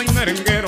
soy merenguero,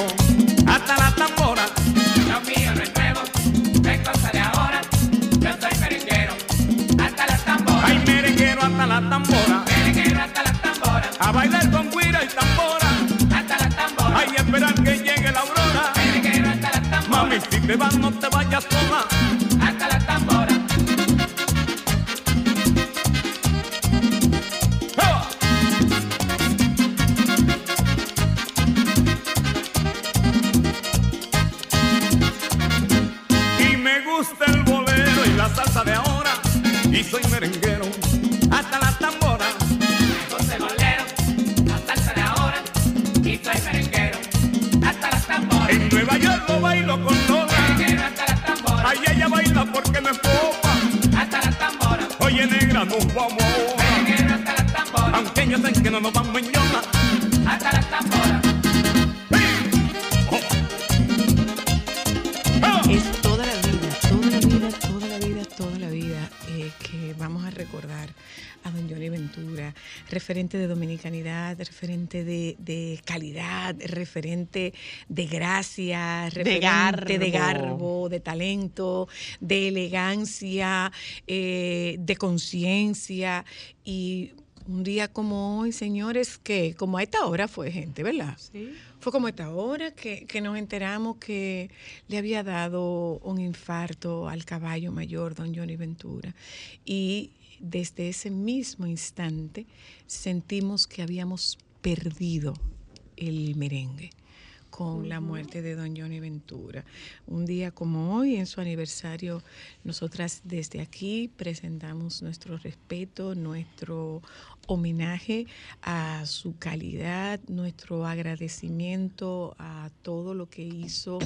referente de gracia, referente de garbo. garbo, de talento, de elegancia, eh, de conciencia y un día como hoy, señores, que como a esta hora fue gente, ¿verdad? Fue como a esta hora que, que nos enteramos que le había dado un infarto al caballo mayor, don Johnny Ventura. Y desde ese mismo instante sentimos que habíamos perdido el merengue con la muerte de don Johnny Ventura. Un día como hoy, en su aniversario, nosotras desde aquí presentamos nuestro respeto, nuestro homenaje a su calidad, nuestro agradecimiento a todo lo que hizo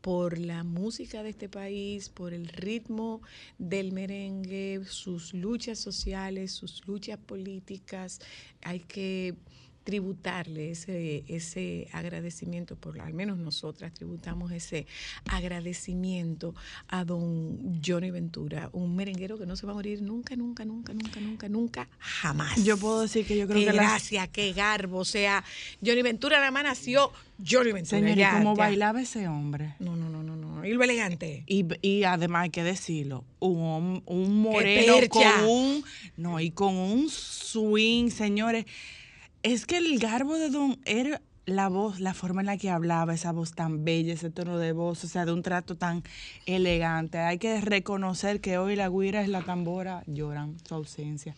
por la música de este país, por el ritmo del merengue, sus luchas sociales, sus luchas políticas. Hay que tributarle ese, ese agradecimiento, por al menos nosotras tributamos ese agradecimiento a don Johnny Ventura, un merenguero que no se va a morir nunca, nunca, nunca, nunca, nunca, nunca, jamás. Yo puedo decir que yo creo que las- gracia, qué garbo, o sea, Johnny Ventura nada más nació Johnny Ventura. Señor, ¿y ya, cómo bailaba ese hombre? No, no, no, no, no, y lo elegante. Y, y además hay que decirlo, un, un moreno con un, no, y con un swing, señores. Es que el garbo de Don era la voz, la forma en la que hablaba, esa voz tan bella, ese tono de voz, o sea, de un trato tan elegante. Hay que reconocer que hoy la guira es la tambora, lloran su ausencia.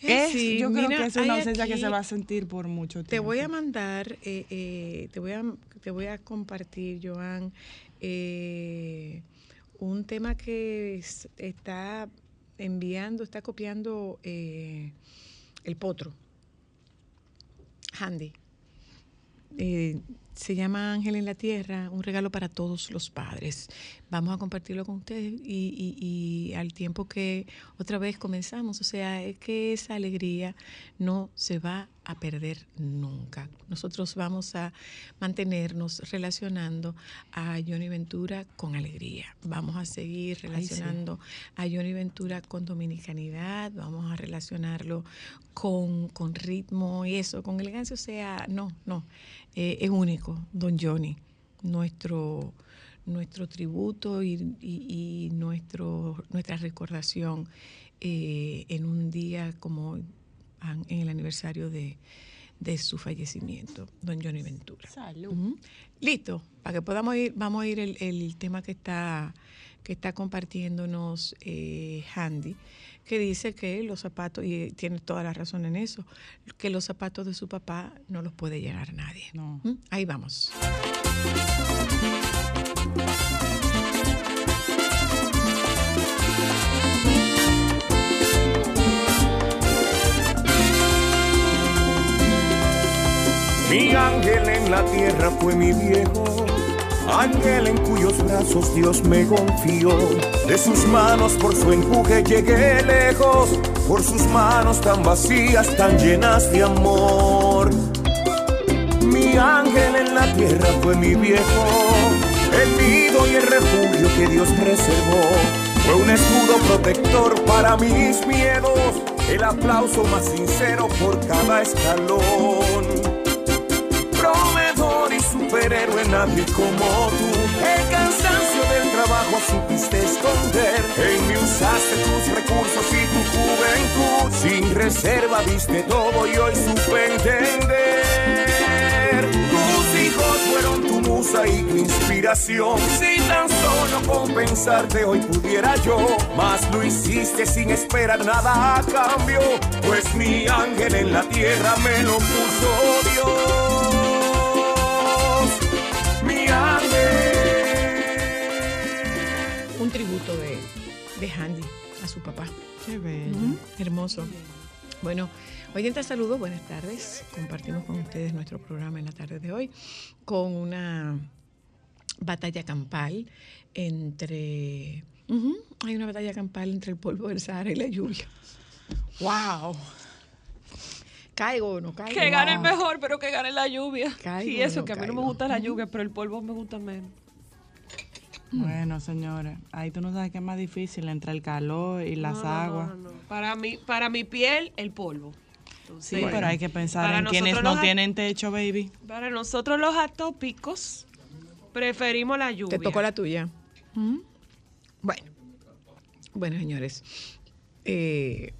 Es, Sí, yo creo mira, que es una ausencia que se va a sentir por mucho tiempo. Te voy a mandar, eh, eh, te, voy a, te voy a compartir, Joan, eh, un tema que es- está enviando, está copiando eh, el potro, Handy. Eh, se llama Ángel en la Tierra, un regalo para todos los padres. Vamos a compartirlo con ustedes y, y- al tiempo que otra vez comenzamos, o sea, es que esa alegría no se va a perder nunca. Nosotros vamos a mantenernos relacionando a Johnny Ventura con alegría. Vamos a seguir relacionando a Johnny Ventura con dominicanidad, vamos a relacionarlo con, con ritmo y eso, con elegancia, o sea, no, no, eh, es único, don Johnny, nuestro, nuestro tributo y, y- y nuestro, nuestra recordación eh, en un día como en el aniversario de, de su fallecimiento, don Johnny Ventura. Salud. Listo, para que podamos ir, vamos a ir el, el tema que está, que está compartiéndonos eh, Handy, que dice que los zapatos, y tiene toda la razón en eso, que los zapatos de su papá no los puede llenar nadie. No. Ahí vamos. Mi ángel en la tierra fue mi viejo, ángel en cuyos brazos Dios me confió. De sus manos por su empuje llegué lejos, por sus manos tan vacías, tan llenas de amor. Mi ángel en la tierra fue mi viejo, el nido y el refugio que Dios reservó. Fue un escudo protector para mis miedos, el aplauso más sincero por cada escalón. Superhéroe, nadie como tú. El cansancio del trabajo supiste esconder. En mí usaste tus recursos y tu juventud. Sin reserva viste todo y hoy supe entender. Tus hijos fueron tu musa y tu inspiración. Si tan solo compensarte hoy pudiera yo, mas lo hiciste sin esperar nada a cambio. Pues mi ángel en la tierra me lo puso Dios. Un tributo de, de Handy a su papá. Qué bello. Hermoso. Bueno, oyentes, saludos, buenas tardes. Compartimos con ustedes nuestro programa en la tarde de hoy con una batalla campal entre... Hay una batalla campal entre el polvo del Sahara y la lluvia. Wow. ¿Caigo o no caigo? Que gane el mejor, pero que gane la lluvia. Caigo y eso, no que a mí no me gusta la lluvia, pero el polvo me gusta menos. Bueno, señores, ahí tú no sabes qué es más difícil entre el calor y las No, aguas. no, no. Para, mi, para mi piel, el polvo. Sí, pero hay que pensar para en quienes no tienen techo, baby. Para nosotros los atópicos, preferimos la lluvia. Te tocó la tuya. Ujú. Bueno, bueno, señores. eh,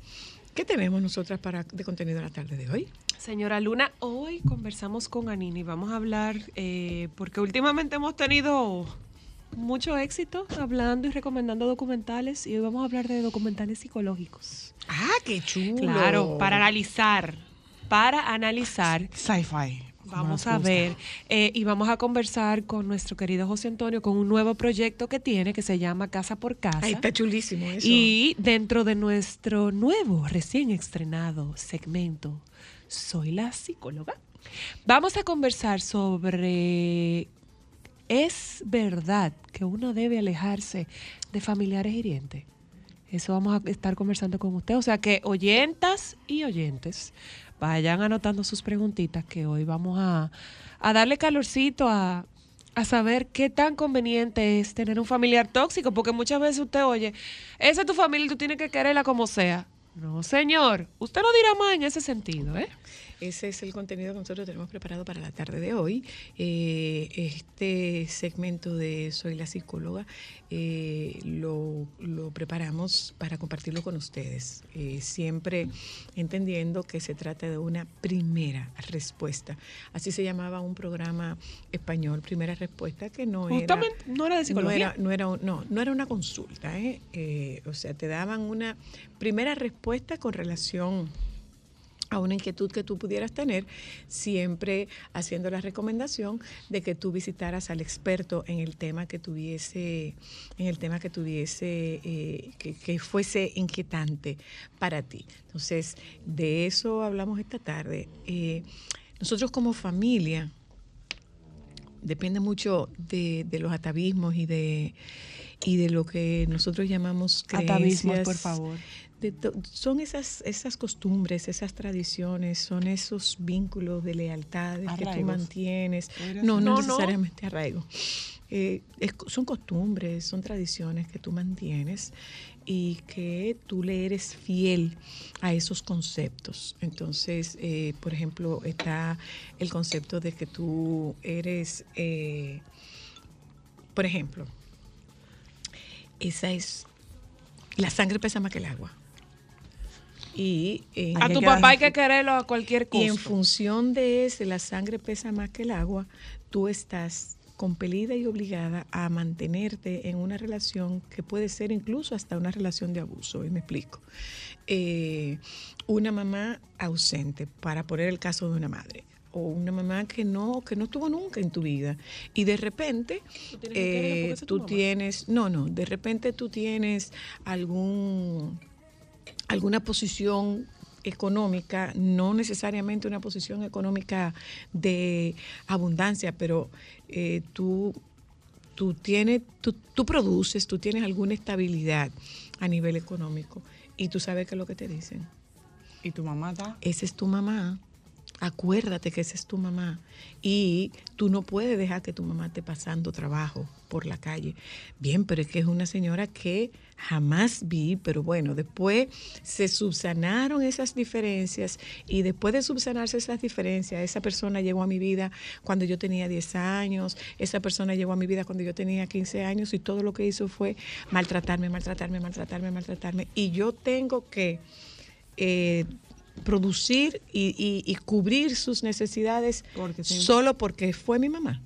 ¿Qué tenemos nosotras para de contenido en la tarde de hoy? Señora Luna, hoy conversamos con Anini. Vamos a hablar, eh, porque últimamente hemos tenido mucho éxito hablando y recomendando documentales y hoy vamos a hablar de documentales psicológicos. Ah, qué chulo. Claro, para analizar, para analizar. Sci-fi. Vamos a ver eh, y vamos a conversar con nuestro querido José Antonio con un nuevo proyecto que tiene que se llama Casa por Casa. Está chulísimo eso. Y dentro de nuestro nuevo, recién estrenado segmento, Soy la psicóloga, vamos a conversar sobre, ¿es verdad que uno debe alejarse de familiares hirientes? Eso vamos a estar conversando con usted. O sea que oyentas y oyentes, vayan anotando sus preguntitas que hoy vamos a, a darle calorcito a, a saber qué tan conveniente es tener un familiar tóxico, porque muchas veces usted oye, esa es tu familia y tú tienes que quererla como sea. No, señor, usted lo dirá más en ese sentido, ¿eh? Ese es el contenido que nosotros tenemos preparado para la tarde de hoy. Eh, este segmento de Soy la psicóloga eh, lo, lo preparamos para compartirlo con ustedes, eh, siempre entendiendo que se trata de una primera respuesta. Así se llamaba un programa español, Primera Respuesta, que no Justamente, era... no era de No psicología. era, no, era, no, no era una consulta, ¿eh? Eh, o sea, te daban una primera respuesta con relación a una inquietud que tú pudieras tener, siempre haciendo la recomendación de que tú visitaras al experto en el tema que tuviese, en el tema que tuviese, eh, que, que fuese inquietante para ti. Entonces, de eso hablamos esta tarde. Eh, nosotros como familia, depende mucho de, de los atavismos y de y de lo que nosotros llamamos Atavismos, por favor. De son esas, esas costumbres, esas tradiciones, son esos vínculos de lealtades que tú mantienes. No, no, No, no. necesariamente arraigo. Eh, es- son costumbres, son tradiciones que tú mantienes y que tú le eres fiel a esos conceptos. Entonces, eh, por ejemplo, está el concepto de que tú eres, eh, por ejemplo, esa es, la sangre pesa más que el agua. Y eh, A tu papá hay que quererlo a cualquier y en función de ese, la sangre pesa más que el agua, tú estás compelida y obligada a mantenerte en una relación que puede ser incluso hasta una relación de abuso, y me explico. Eh, una mamá ausente, para poner el caso de una madre, o una mamá que no, que no estuvo nunca en tu vida, y de repente Tú tienes eh, tú tienes, no, no, de repente tú tienes algún alguna posición económica, no necesariamente una posición económica de abundancia, pero eh, tú, tú, tienes, tú, tú produces, tú tienes alguna estabilidad a nivel económico y tú sabes qué es lo que te dicen. Y tu mamá está. Esa es tu mamá. Acuérdate que esa es tu mamá y tú no puedes dejar que tu mamá esté pasando trabajo por la calle. Bien, pero es que es una señora que jamás vi, pero bueno, después se subsanaron esas diferencias y después de subsanarse esas diferencias, esa persona llegó a mi vida cuando yo tenía 10 años, esa persona llegó a mi vida cuando yo tenía 15 años y todo lo que hizo fue maltratarme, maltratarme, maltratarme, maltratarme. Y yo tengo que... eh, producir y, y- y cubrir sus necesidades Porque sí. solo porque fue mi mamá.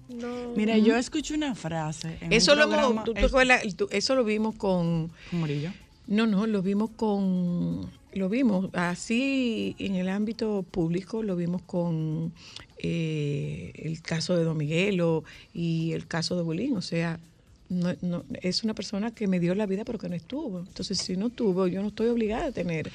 Mira, yo escuché una frase. En Eso un lo, programa- tú te el- acuerdas? Tú- eso lo vimos con, con Murillo. no, no, lo vimos con, lo vimos así en el ámbito público, lo vimos con eh, el caso de Don Miguelo y el caso de Bolín, o sea, no, no- es una persona que me dio la vida pero que no estuvo. Entonces, si no tuvo, yo no estoy obligada a tener.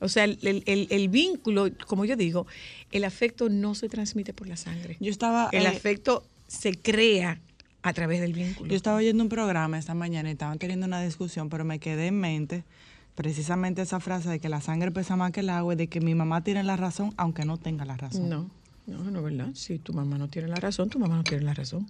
O sea, el, el- el- vínculo, como yo digo, el afecto no se transmite por la sangre. Yo estaba. El eh, afecto se crea a través del vínculo. Yo estaba oyendo un programa esta mañana y estaban teniendo una discusión, pero me quedé en mente precisamente esa frase de que la sangre pesa más que el agua y de que mi mamá tiene la razón aunque no tenga la razón. No, no, no es verdad. Si tu mamá no tiene la razón, tu mamá no tiene la razón.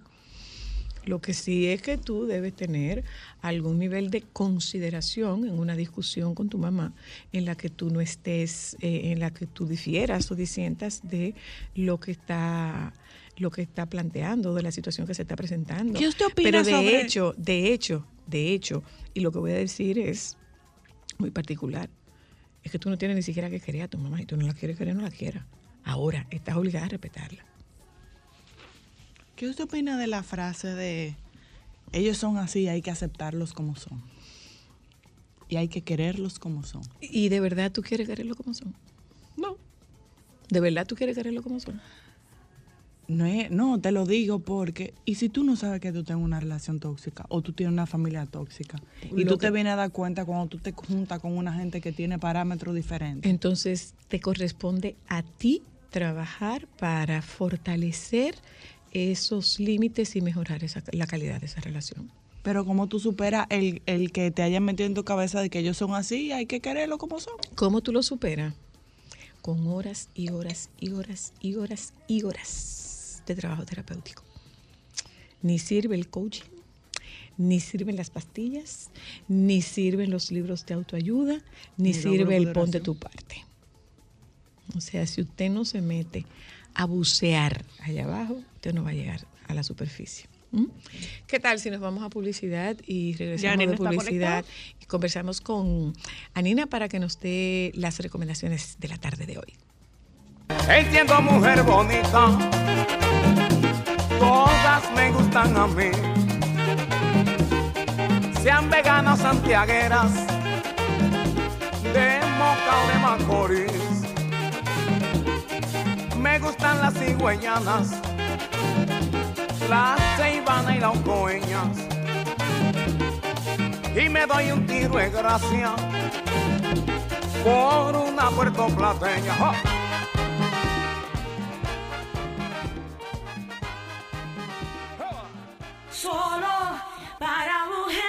Lo que sí es que tú debes tener algún nivel de consideración en una discusión con tu mamá en la que tú no estés, eh, en la que tú difieras o disientas de lo que está lo que está planteando, de la situación que se está presentando. ¿Qué usted opina Pero de sobre- hecho, de hecho, de hecho, y lo que voy a decir es muy particular, es que tú no tienes ni siquiera que querer a tu mamá y tú no la quieres querer, no la quieras. Ahora, estás obligada a respetarla. ¿Qué usted opina de la frase de ellos son así, hay que aceptarlos como son? Y hay que quererlos como son. ¿Y de verdad tú quieres quererlo como son? No. ¿De verdad tú quieres quererlo como son? No, es- no, te lo digo porque, ¿y si tú no sabes que tú tienes una relación tóxica o tú tienes una familia tóxica y tú te vienes a dar cuenta cuando tú te juntas con una gente que tiene parámetros diferentes? Entonces, te corresponde a ti trabajar para fortalecer esos límites y mejorar esa- la calidad de esa relación. Pero como tú superas el, el que te hayan metido en tu cabeza de que ellos son así, hay que quererlo como son. ¿Cómo tú lo superas? Con horas y horas y horas y horas y horas de trabajo terapéutico. Ni sirve el coaching, ni sirven las pastillas, ni sirven los libros de autoayuda, ni, sirve el pon de tu parte. O sea, si usted no se mete a bucear allá abajo, usted no va a llegar a la superficie. ¿Mm? ¿Qué tal si nos vamos a publicidad y regresamos de publicidad y conversamos con Anina para que nos dé las recomendaciones de la tarde de hoy? Entiendo mujer bonita, todas me gustan a mí. Sean veganas santiagueras, de Moca o de Macorís. Me gustan las cigüeñanas, las ceibanas y las coeñas. Y me doy un tiro de gracia por una puertoplateña. ¡Ja! Solo para mujeres.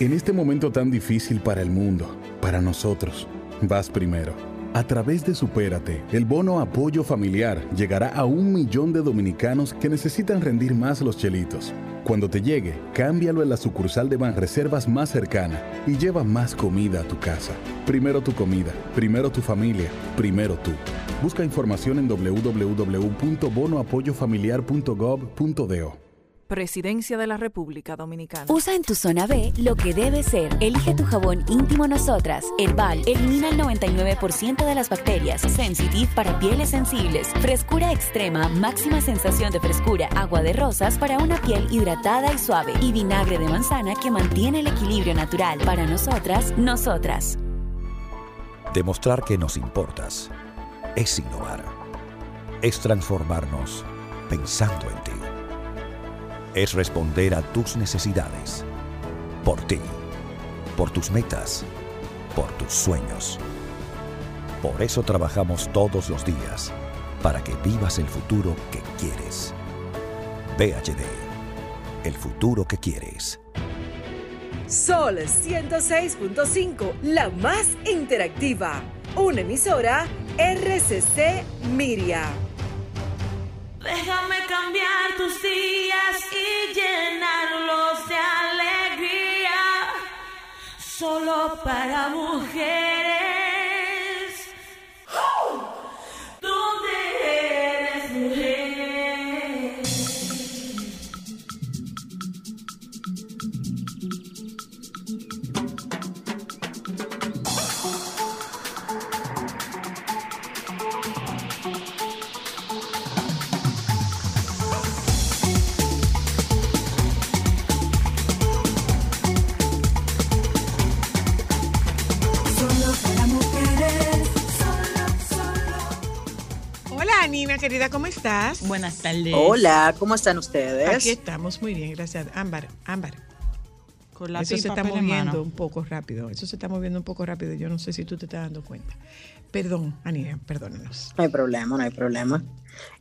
En este momento tan difícil para el mundo, para nosotros, vas primero. A través de Supérate, el bono apoyo familiar llegará a un millón de dominicanos que necesitan rendir más los chelitos. Cuando te llegue, cámbialo en la sucursal de Banreservas más cercana y lleva más comida a tu casa. Primero tu comida, primero tu familia, primero tú. Busca información en www.bonoapoyofamiliar.gov.do. Presidencia de la República Dominicana. Usa en tu zona B lo que debe ser. Elige tu jabón íntimo Nosotras. Herbal elimina el 99% de las bacterias. Sensitive para pieles sensibles. Frescura extrema, máxima sensación de frescura. Agua de rosas para una piel hidratada y suave. Y vinagre de manzana que mantiene el equilibrio natural. Para nosotras, nosotras. Demostrar que nos importas es innovar. Es transformarnos pensando en ti. Es responder a tus necesidades. Por ti. Por tus metas. Por tus sueños. Por eso trabajamos todos los días. Para que vivas el futuro que quieres. VHD. El futuro que quieres. Sol 106.5, la más interactiva. Una emisora RCC Miria. Déjame cambiar tus días para mujeres. Querida, ¿cómo estás? Buenas tardes. Hola, ¿cómo están ustedes? Aquí estamos muy bien, gracias. Ámbar, Ámbar. Con lápiz Eso se está moviendo un poco rápido. Eso se está moviendo un poco rápido. Yo no sé si tú te estás dando cuenta. Perdón, Anina, perdónanos. No hay problema, no hay problema.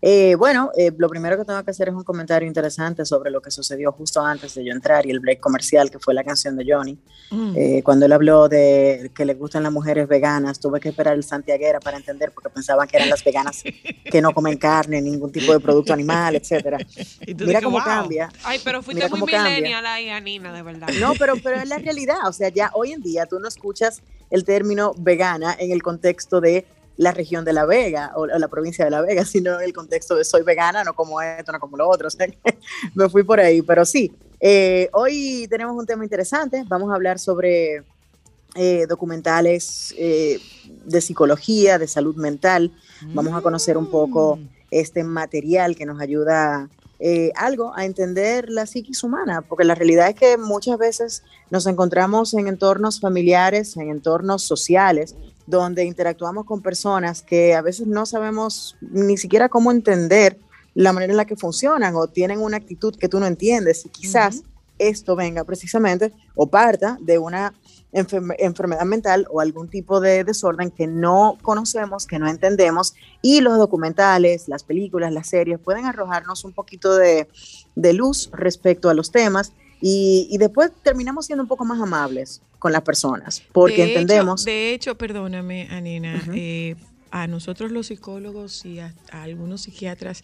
Eh, bueno, eh, lo primero que tengo que hacer es un comentario interesante sobre lo que sucedió justo antes de yo entrar y el break comercial, que fue la canción de Johnny. Mm. Eh, cuando él habló de que le gustan las mujeres veganas, tuve que esperar el Santiaguera para entender, porque pensaban que eran las veganas que no comen carne, ningún tipo de producto animal, etcétera. Mira dices, cómo "Wow". cambia. Ay, pero fuiste Mira muy millennial ahí, Anina, de verdad. No, pero, pero es la realidad. O sea, ya hoy en día tú no escuchas el término vegana en el contexto de la región de La Vega o, la provincia de La Vega, sino en el contexto de soy vegana, no como esto, no como lo otro. O sea, me fui por ahí. Pero sí, eh, hoy tenemos un tema interesante. Vamos a hablar sobre eh, documentales eh, de psicología, de salud mental. Vamos a conocer un poco este material que nos ayuda eh, algo a entender la psiquis humana, porque la realidad es que muchas veces nos encontramos en entornos familiares, en entornos sociales, donde interactuamos con personas que a veces no sabemos ni siquiera cómo entender la manera en la que funcionan o tienen una actitud que tú no entiendes. Y quizás esto venga precisamente o parta de una enferme- enfermedad mental o algún tipo de desorden que no conocemos, que no entendemos y los documentales, las películas, las series pueden arrojarnos un poquito de, de luz respecto a los temas y, y después terminamos siendo un poco más amables con las personas porque De hecho- entendemos... de hecho, perdóname, Anina, Ujú. eh, a nosotros los psicólogos y a, a algunos psiquiatras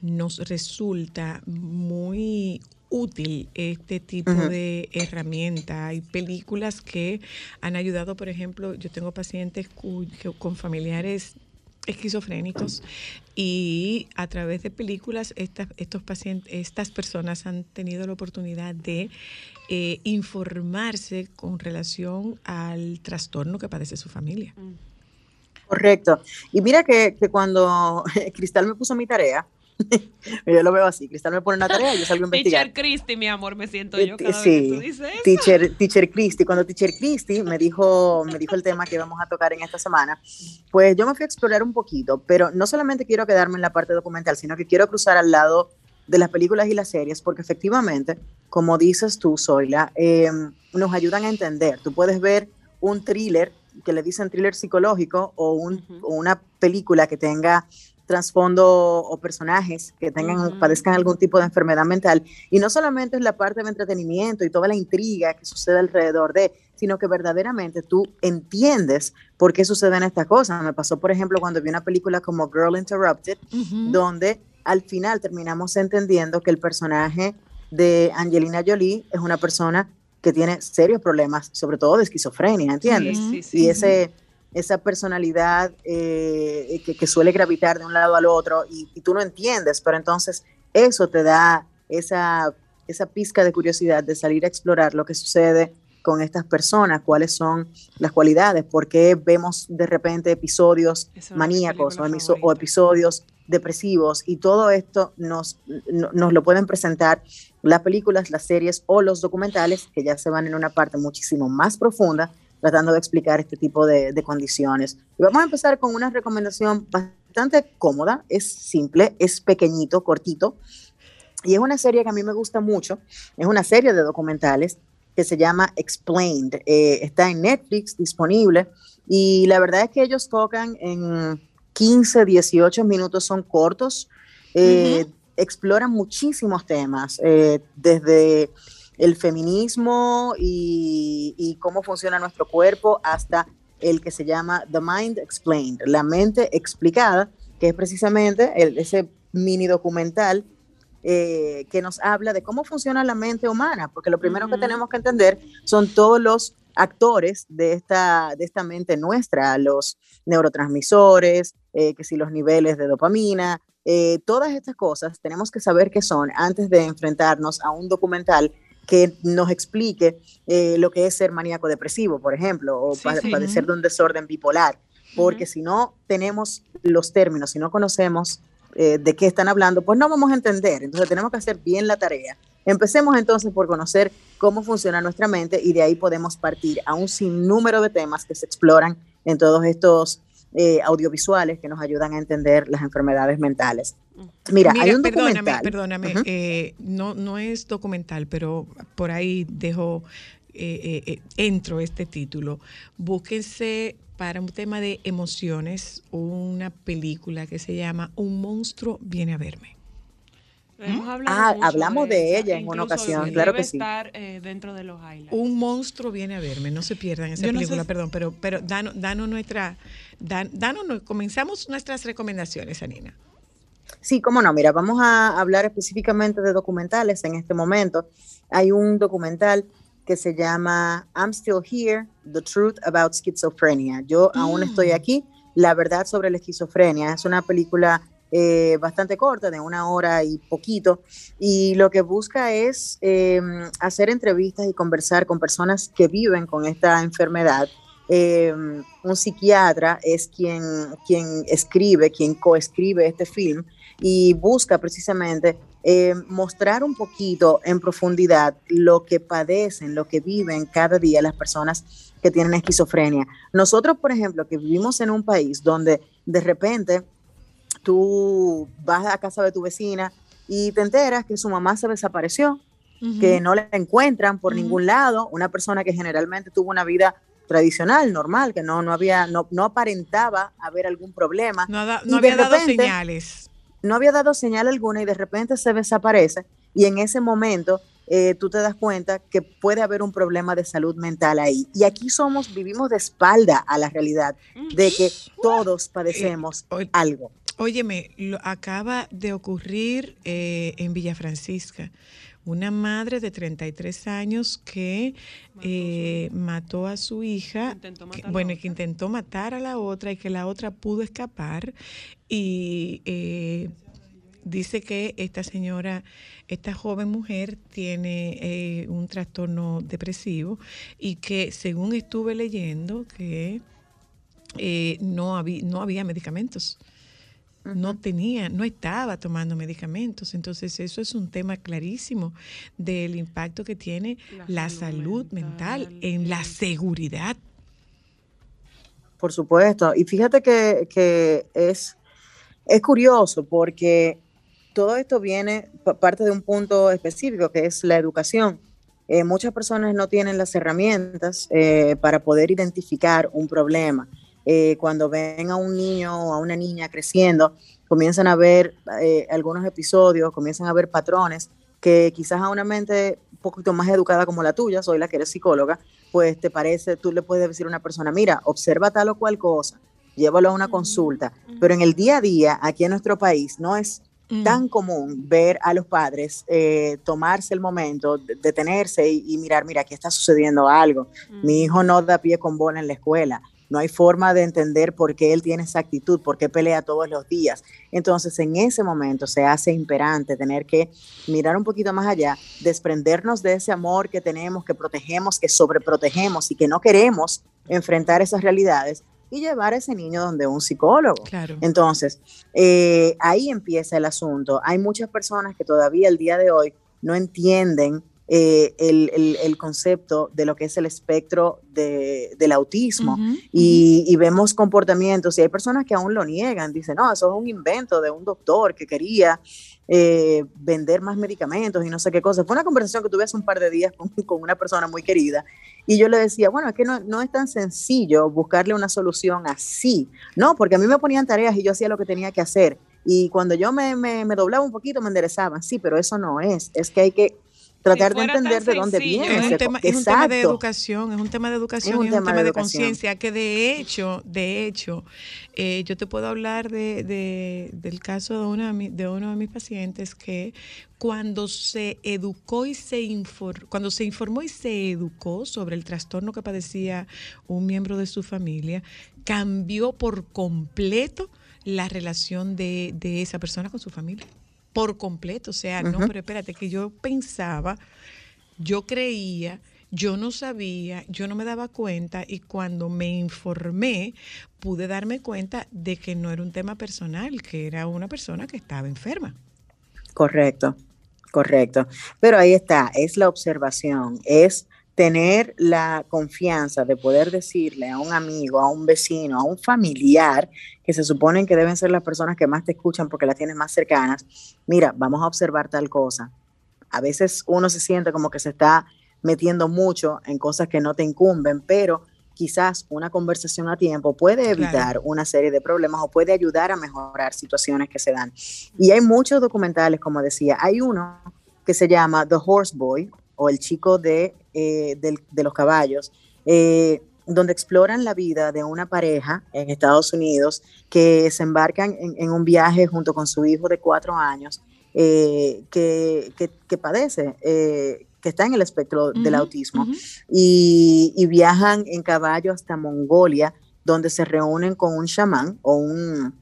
nos resulta muy útil este tipo de herramienta. Hay películas que han ayudado, por ejemplo, yo tengo pacientes con familiares esquizofrénicos y a través de películas estas, estos pacientes, estas personas han tenido la oportunidad de eh, informarse con relación al trastorno que padece su familia. Correcto. Y mira que, que cuando Cristal me puso mi tarea, yo lo veo así, Cristal me pone una tarea y yo salgo a investigar. Teacher Christy, mi amor, me siento Eh, yo t- cada vez que tú sí, dices eso. teacher, teacher Christy, cuando Teacher Christy me dijo, me dijo el tema que vamos a tocar en esta semana, pues yo me fui a explorar un poquito, pero no solamente quiero quedarme en la parte documental, sino que quiero cruzar al lado de las películas y las series, porque efectivamente, como dices tú, Zoila, eh, nos ayudan a entender. Tú puedes ver un thriller, que le dicen thriller psicológico, o, un- o una película que tenga trasfondo o personajes que tengan, padezcan algún tipo de enfermedad mental. Y no solamente es la parte de entretenimiento y toda la intriga que sucede alrededor de, sino que verdaderamente tú entiendes por qué suceden estas cosas. Me pasó, por ejemplo, cuando vi una película como Girl Interrupted, donde al final terminamos entendiendo que el personaje de Angelina Jolie es una persona que tiene serios problemas, sobre todo de esquizofrenia, ¿entiendes? Sí, sí, sí. y ese, esa personalidad eh, que, que suele gravitar de un lado al otro y, y tú no entiendes, pero entonces eso te da esa, esa pizca de curiosidad de salir a explorar lo que sucede con estas personas, cuáles son las cualidades, por qué vemos de repente episodios Esa maníacos o, emiso- o episodios depresivos y todo esto nos, no- nos lo pueden presentar las películas, las series o los documentales que ya se van en una parte muchísimo más profunda tratando de explicar este tipo de, de condiciones. Y vamos a empezar con una recomendación bastante cómoda, es simple, es pequeñito, cortito, y es una serie que a mí me gusta mucho, es una serie de documentales que se llama Explained, Eh, está en Netflix disponible, y la verdad es que ellos tocan en 15, 18 minutos, son cortos, eh, exploran muchísimos temas, eh, desde el feminismo y, y cómo funciona nuestro cuerpo hasta el que se llama The Mind Explained, la mente explicada, que es precisamente el- ese mini documental eh, que nos habla de cómo funciona la mente humana, porque lo primero que tenemos que entender son todos los actores de esta, de esta mente nuestra, los neurotransmisores, eh, que si los niveles de dopamina, eh, todas estas cosas tenemos que saber qué son antes de enfrentarnos a un documental que nos explique eh, lo que es ser maníaco depresivo, por ejemplo, o Sí, pa- sí. padecer de un desorden bipolar, porque si no tenemos los términos, si no conocemos eh, de qué están hablando, pues no vamos a entender. Entonces tenemos que hacer bien la tarea. Empecemos entonces por conocer cómo funciona nuestra mente y de ahí podemos partir a un sinnúmero de temas que se exploran en todos estos eh, audiovisuales que nos ayudan a entender las enfermedades mentales. Mira, hay un perdóname, documental. perdóname, eh, no, no es documental, pero por ahí dejo, eh, entro este título. Búsquense para un tema de emociones una película que se llama Un monstruo viene a verme. Hemos hablado Ah, mucho hablamos de ella en una ocasión, claro que sí. estar eh, dentro de los highlights. Un monstruo viene a verme, no se pierdan esa Yo no película, perdón, pero, pero danos, danos nuestra, dan- danos, comenzamos nuestras recomendaciones, Anina. Sí, cómo no. Mira, vamos a hablar específicamente de documentales en este momento. Hay un documental que se llama I'm Still Here, The Truth About Schizophrenia. Yo aún estoy aquí, la verdad sobre la esquizofrenia. Es una película eh, bastante corta, de una hora y poquito, y lo que busca es eh, hacer entrevistas y conversar con personas que viven con esta enfermedad. Eh, un psiquiatra es quien, quien escribe, quien coescribe este film y busca precisamente eh, mostrar un poquito en profundidad lo que padecen, lo que viven cada día las personas que tienen esquizofrenia. Nosotros, por ejemplo, que vivimos en un país donde de repente tú vas a casa de tu vecina y te enteras que su mamá se desapareció, que no la encuentran por ningún lado, una persona que generalmente tuvo una vida tradicional, normal, que no, no había, no, no aparentaba haber algún problema. No, da- no había dado señales. no había dado señal alguna y de repente se desaparece y en ese momento eh, tú te das cuenta que puede haber un problema de salud mental ahí. Y aquí somos, vivimos de espalda a la realidad de que todos padecemos algo. Óyeme, lo, acaba de ocurrir eh, en Villa Francisca. Una madre de 33 años que eh, mató a su hija, que- bueno, que intentó matar a la otra y que la otra pudo escapar. Y eh, dice que esta señora, esta joven mujer tiene eh, un trastorno depresivo y que según estuve leyendo que eh, no, había, no había medicamentos. No tenía, no estaba tomando medicamentos. Entonces, eso es un tema clarísimo del impacto que tiene la, salud mental, en la seguridad. Por supuesto. Y fíjate que, que es, es curioso porque todo esto viene pa- parte de un punto específico que es la educación. Eh, muchas personas no tienen las herramientas eh, para poder identificar un problema. Eh, cuando ven a un niño o a una niña creciendo, comienzan a ver eh, algunos episodios, comienzan a ver patrones que quizás a una mente un poquito más educada como la tuya, soy la que eres psicóloga, pues te parece, tú le puedes decir a una persona, mira, observa tal o cual cosa, llévalo a una consulta, pero en el día a día, aquí en nuestro país, no es tan común ver a los padres eh, tomarse el momento, de- detenerse y, y mirar, mira, aquí está sucediendo algo, mi hijo no da pie con bola en la escuela, no hay forma de entender por qué él tiene esa actitud, por qué pelea todos los días. Entonces, en ese momento se hace imperante tener que mirar un poquito más allá, desprendernos de ese amor que tenemos, que protegemos, que sobreprotegemos y que no queremos enfrentar esas realidades y llevar a ese niño donde un psicólogo. Claro. Entonces, eh, ahí empieza el asunto. Hay muchas personas que todavía el día de hoy no entienden eh, el, el- el concepto de lo que es el espectro de- del autismo. Y, y vemos comportamientos y hay personas que aún lo niegan, dicen, no, eso es un invento de un doctor que quería eh, vender más medicamentos y no sé qué cosa. Fue una conversación que tuve hace un par de días con, con una persona muy querida y yo le decía, bueno, es que no, no es tan sencillo buscarle una solución así, no, porque a mí me ponían tareas y yo hacía lo que tenía que hacer y cuando yo me, me, me doblaba un poquito me enderezaban, sí, pero eso no es, es que hay que tratar de entender de dónde sencillo, viene Es ese un, tema, es un tema de educación, es un tema de educación, Es un es un tema tema de conciencia, que de hecho, de hecho, eh, yo te puedo hablar de, de- del caso de, una, de mi- de uno de mis pacientes que cuando se educó y se informó, cuando se informó y se educó sobre el trastorno que padecía un miembro de su familia, cambió por completo la relación de, de esa persona con su familia. Por completo. O sea, no, pero espérate, que yo pensaba yo creía, yo no sabía, yo no me daba cuenta y cuando me informé pude darme cuenta de que no era un tema personal, que era una persona que estaba enferma. Correcto, correcto. Pero ahí está, es la observación, es tener la confianza de poder decirle a un amigo, a un vecino, a un familiar, que se suponen que deben ser las personas que más te escuchan porque las tienes más cercanas, mira, vamos a observar tal cosa. A veces uno se siente como que se está metiendo mucho en cosas que no te incumben, pero quizás una conversación a tiempo puede evitar Claro. una serie de problemas o puede ayudar a mejorar situaciones que se dan. Y hay muchos documentales, como decía, hay uno que se llama The Horse Boy o el chico de, eh, del- de los caballos, eh, donde exploran la vida de una pareja en Estados Unidos que se embarcan en, en un viaje junto con su hijo de cuatro años eh, que, que- que padece, que está en el espectro del autismo y, y viajan en caballo hasta Mongolia, donde se reúnen con un chamán o un,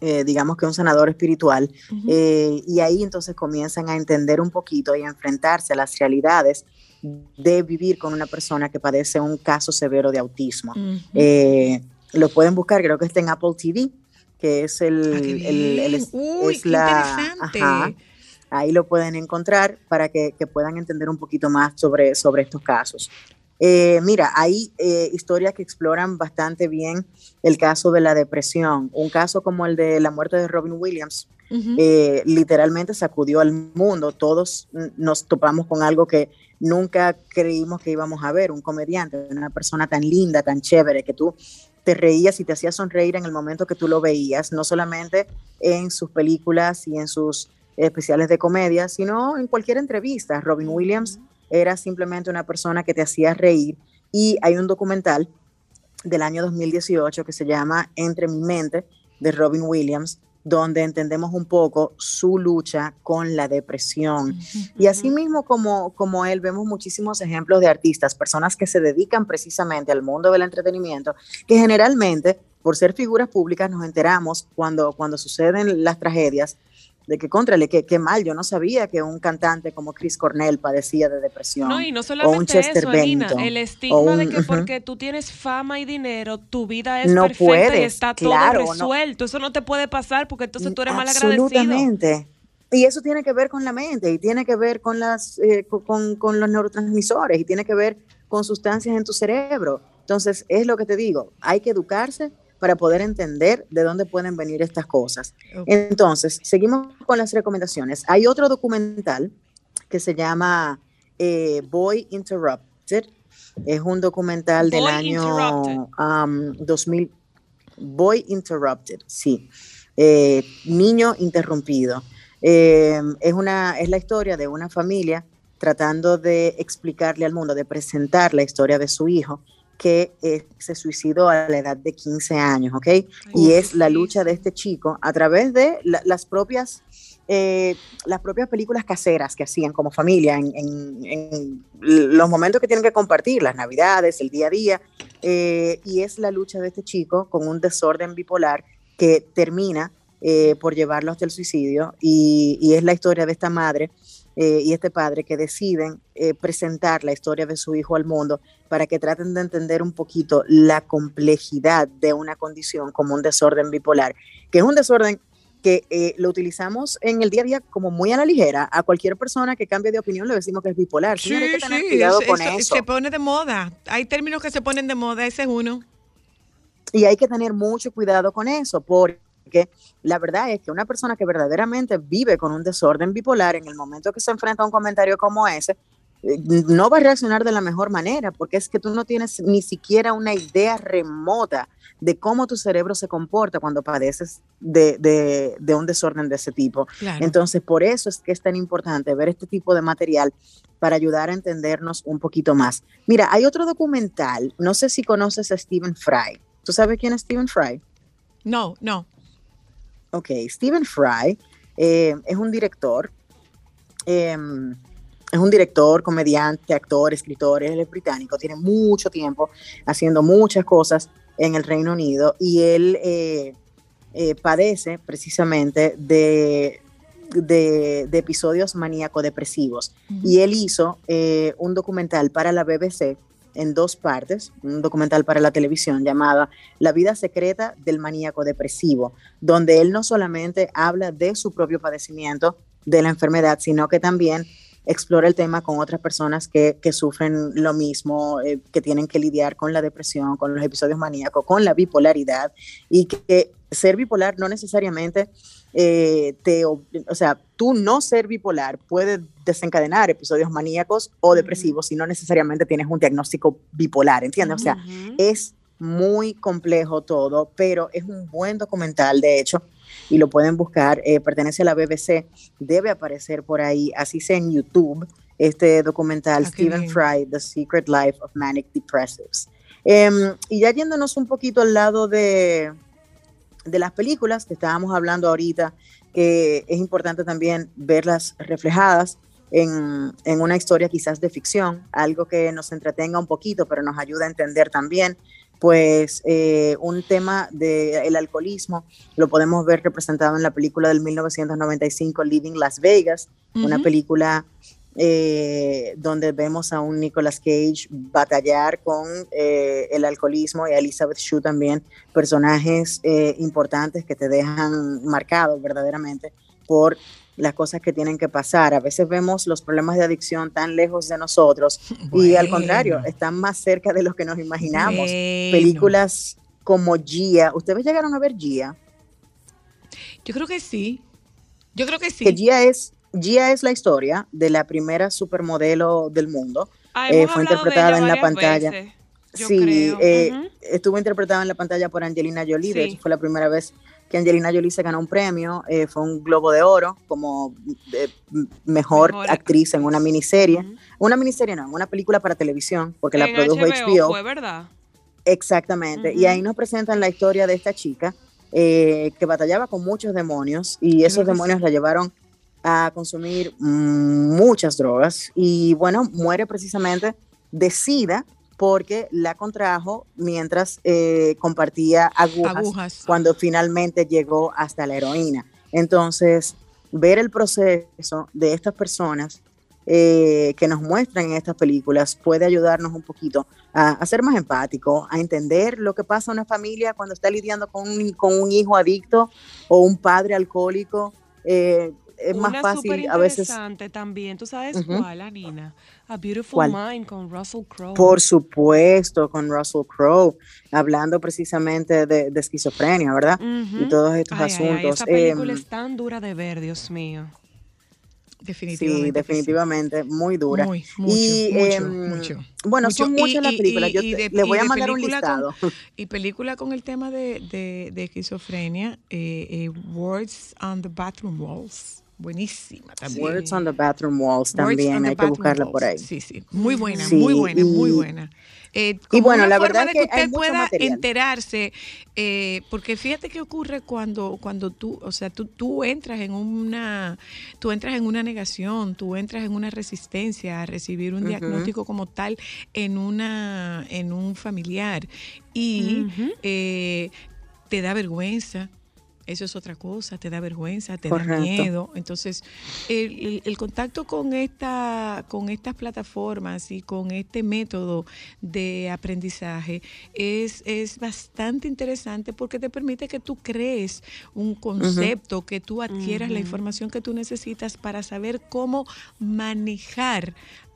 eh, digamos que un sanador espiritual, eh, y ahí entonces comienzan a entender un poquito y a enfrentarse a las realidades de vivir con una persona que padece un caso severo de autismo. Eh, lo pueden buscar, creo que está en Apple TV, que es el, Ah, el- el- es- Uy, es qué la, interesante. ajá, ahí lo pueden encontrar para que, que puedan entender un poquito más sobre, sobre estos casos. Eh, mira, hay eh, historias que exploran bastante bien el caso de la depresión. Un caso como el de la muerte de Robin Williams, eh, literalmente sacudió al mundo. Todos nos topamos con algo que nunca creímos que íbamos a ver, un comediante, una persona tan linda, tan chévere, que tú te reías y te hacía sonreír en el momento que tú lo veías, no solamente en sus películas y en sus especiales de comedia, sino en cualquier entrevista. Robin Williams era simplemente una persona que te hacía reír y hay un documental del año 2018 que se llama Entre mi mente de Robin Williams, donde entendemos un poco su lucha con la depresión. Y así mismo como, como él, vemos muchísimos ejemplos de artistas, personas que se dedican precisamente al mundo del entretenimiento, que generalmente, por ser figuras públicas, nos enteramos cuando, cuando suceden las tragedias de que, contrale, que, que mal, yo no sabía que un cantante como Chris Cornell padecía de depresión. No, y no o un solamente Chester eso, el estigma de un- que ujú. porque tú tienes fama y dinero, tu vida es No perfecta y está claro, todo no. resuelto. Eso no te puede pasar porque entonces tú eres mal agradecido. Absolutamente. Y eso tiene que ver con la mente y tiene que ver con, las, eh, co- con, con los neurotransmisores y tiene que ver con sustancias en tu cerebro. Entonces, es lo que te digo, hay que educarse para poder entender de dónde pueden venir estas cosas. Entonces, seguimos con las recomendaciones. Hay otro documental que se llama eh, Boy Interrupted. Es un documental del Boy año Interrupted. um, 2000. Boy Interrupted, sí. Eh, niño interrumpido. Eh, es, una, es la historia de una familia tratando de explicarle al mundo, de presentar la historia de su hijo que eh, se suicidó a la edad de 15 años, ¿ok? y es la lucha de este chico a través de la- las propias eh, las propias películas caseras que hacían como familia en, en- en los momentos que tienen que compartir, las navidades, el día a día, eh, y es la lucha de este chico con un desorden bipolar que termina eh, por llevarlo hasta el suicidio y, y es la historia de esta madre eh, y este padre que deciden eh, presentar la historia de su hijo al mundo para que traten de entender un poquito la complejidad de una condición como un desorden bipolar, que es un desorden que eh, lo utilizamos en el día a día como muy a la ligera. A cualquier persona que cambie de opinión le decimos que es bipolar. Sí, hay que tener sí, cuidado es- con eso- eso. se pone de moda. Hay términos que se ponen de moda, ese es uno. Y hay que tener mucho cuidado con eso, porque la verdad es que una persona que verdaderamente vive con un desorden bipolar, en el momento que se enfrenta a un comentario como ese, eh, no va a reaccionar de la mejor manera, porque es que tú no tienes ni siquiera una idea remota de cómo tu cerebro se comporta cuando padeces de, de- de un desorden de ese tipo. Claro. Entonces, por eso es que es tan importante ver este tipo de material para ayudar a entendernos un poquito más. Mira, hay otro documental, no sé si conoces a Stephen Fry. ¿Tú sabes quién es Stephen Fry? No, no. Ok, Stephen Fry eh, es un director, eh, es un director, comediante, actor, escritor, él es británico, tiene mucho tiempo haciendo muchas cosas en el Reino Unido y él eh, eh, padece precisamente de, de, de episodios maníaco-depresivos. Y él hizo eh, un documental para la BBC en dos partes, un documental para la televisión llamada La vida secreta del maníaco depresivo, donde él no solamente habla de su propio padecimiento de la enfermedad, sino que también explora el tema con otras personas que, que sufren lo mismo, eh, que tienen que lidiar con la depresión, con los episodios maníacos, con la bipolaridad, y que, que ser bipolar no necesariamente eh, te, o sea, tú no ser bipolar puede desencadenar episodios maníacos o depresivos si no necesariamente tienes un diagnóstico bipolar, ¿entiendes? O sea, es muy complejo todo, pero es un buen documental, de hecho, y lo pueden buscar, eh, pertenece a la BBC, debe aparecer por ahí, así sea en YouTube, este documental, Ah, Stephen. Fry, The Secret Life of Manic Depressives. Em, y ya yéndonos un poquito al lado de, de las películas que estábamos hablando ahorita, que es importante también verlas reflejadas en, en una historia quizás de ficción, algo que nos entretenga un poquito, pero nos ayuda a entender también, pues eh, un tema del alcoholismo lo podemos ver representado en la película del 1995, Living Las Vegas, una película eh, donde vemos a un Nicolas Cage batallar con eh, el alcoholismo y a Elizabeth Shue también, personajes importantes que te dejan marcado verdaderamente por las cosas que tienen que pasar. A veces vemos los problemas de adicción tan lejos de nosotros y al contrario, están más cerca de lo que nos imaginamos. Bueno. Películas como Gia, ¿ustedes llegaron a ver Gia? Yo creo que sí. Yo creo que sí. Que Gia es, Gia es la historia de la primera supermodelo del mundo. Ah, Eh, fue interpretada en la pantalla. veces, sí, eh, estuvo interpretada en la pantalla por Angelina Jolie. De Sí. hecho, fue la primera vez que Angelina Jolie se ganó un premio. eh, fue un Globo de Oro como eh, mejor, Mejor actriz en una miniserie. Una miniserie no, una película para televisión, porque la produjo HBO. fue, ¿verdad? Exactamente. Y ahí nos presentan la historia de esta chica eh, que batallaba con muchos demonios y esos demonios la llevaron a consumir mm, muchas drogas y bueno, muere precisamente de sida porque la contrajo mientras eh, compartía agujas, Agujas. cuando finalmente llegó hasta la heroína. Entonces, ver el proceso de estas personas eh, que nos muestran en estas películas puede ayudarnos un poquito a, a ser más empático, a entender lo que pasa en una familia cuando está lidiando con un, con un hijo adicto o un padre alcohólico. Eh, es más fácil a veces. superinteresante también. ¿Tú sabes Ujú. cuál, Anina? A Beautiful ¿Cuál? Mind con Russell Crowe. Por supuesto, con Russell Crowe, hablando precisamente de, de esquizofrenia, ¿verdad? Y Ujú. todos estos Ay, ay, ay, asuntos. esa película Em, es tan dura de ver, Dios mío. Definitivamente. Sí, que sí. definitivamente, muy dura. Muy, mucho, y, mucho, em, mucho. Bueno, Mucho. son muchas Y- las y- películas. Yo y- y de- le voy y a mandar un película con- listado. y película con el tema de, de, de esquizofrenia, eh, eh, Words on the Bathroom Walls. Buenísima también. Words on the Bathroom Walls también, hay que buscarla por ahí. Sí, sí. Muy buena, Sí, muy buena, muy y- buena. Eh, y bueno, una la forma verdad de que que usted pueda material. enterarse, eh, porque fíjate qué ocurre cuando, cuando tú, o sea, tú, tú entras en una, tú entras en una negación, tú entras en una resistencia a recibir un diagnóstico como tal en una, en un familiar y eh, te da vergüenza. Eso es otra cosa, te da vergüenza, te Correcto. da miedo. Entonces, el, el- el contacto con esta, con estas plataformas y con este método de aprendizaje es, es bastante interesante porque te permite que tú crees un concepto, que tú adquieras la información que tú necesitas para saber cómo manejar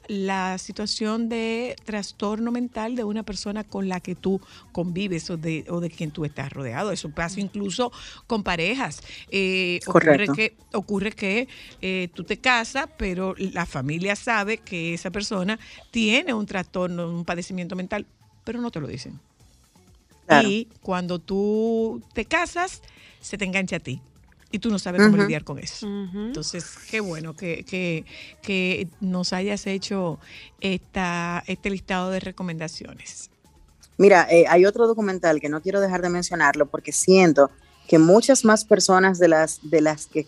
la situación de trastorno mental de una persona con la que tú convives o de, o de quien tú estás rodeado. Eso pasa incluso con parejas. Eh, ocurre que, ocurre que eh, tú te casas, pero la familia sabe que esa persona tiene un trastorno, un padecimiento mental, pero no te lo dicen. Claro. Y cuando tú te casas, se te engancha a ti. Y tú no sabes cómo lidiar con eso. Entonces, qué bueno que, que- que nos hayas hecho esta, este listado de recomendaciones. Mira, eh, hay otro documental que no quiero dejar de mencionarlo porque siento que muchas más personas de las, de las que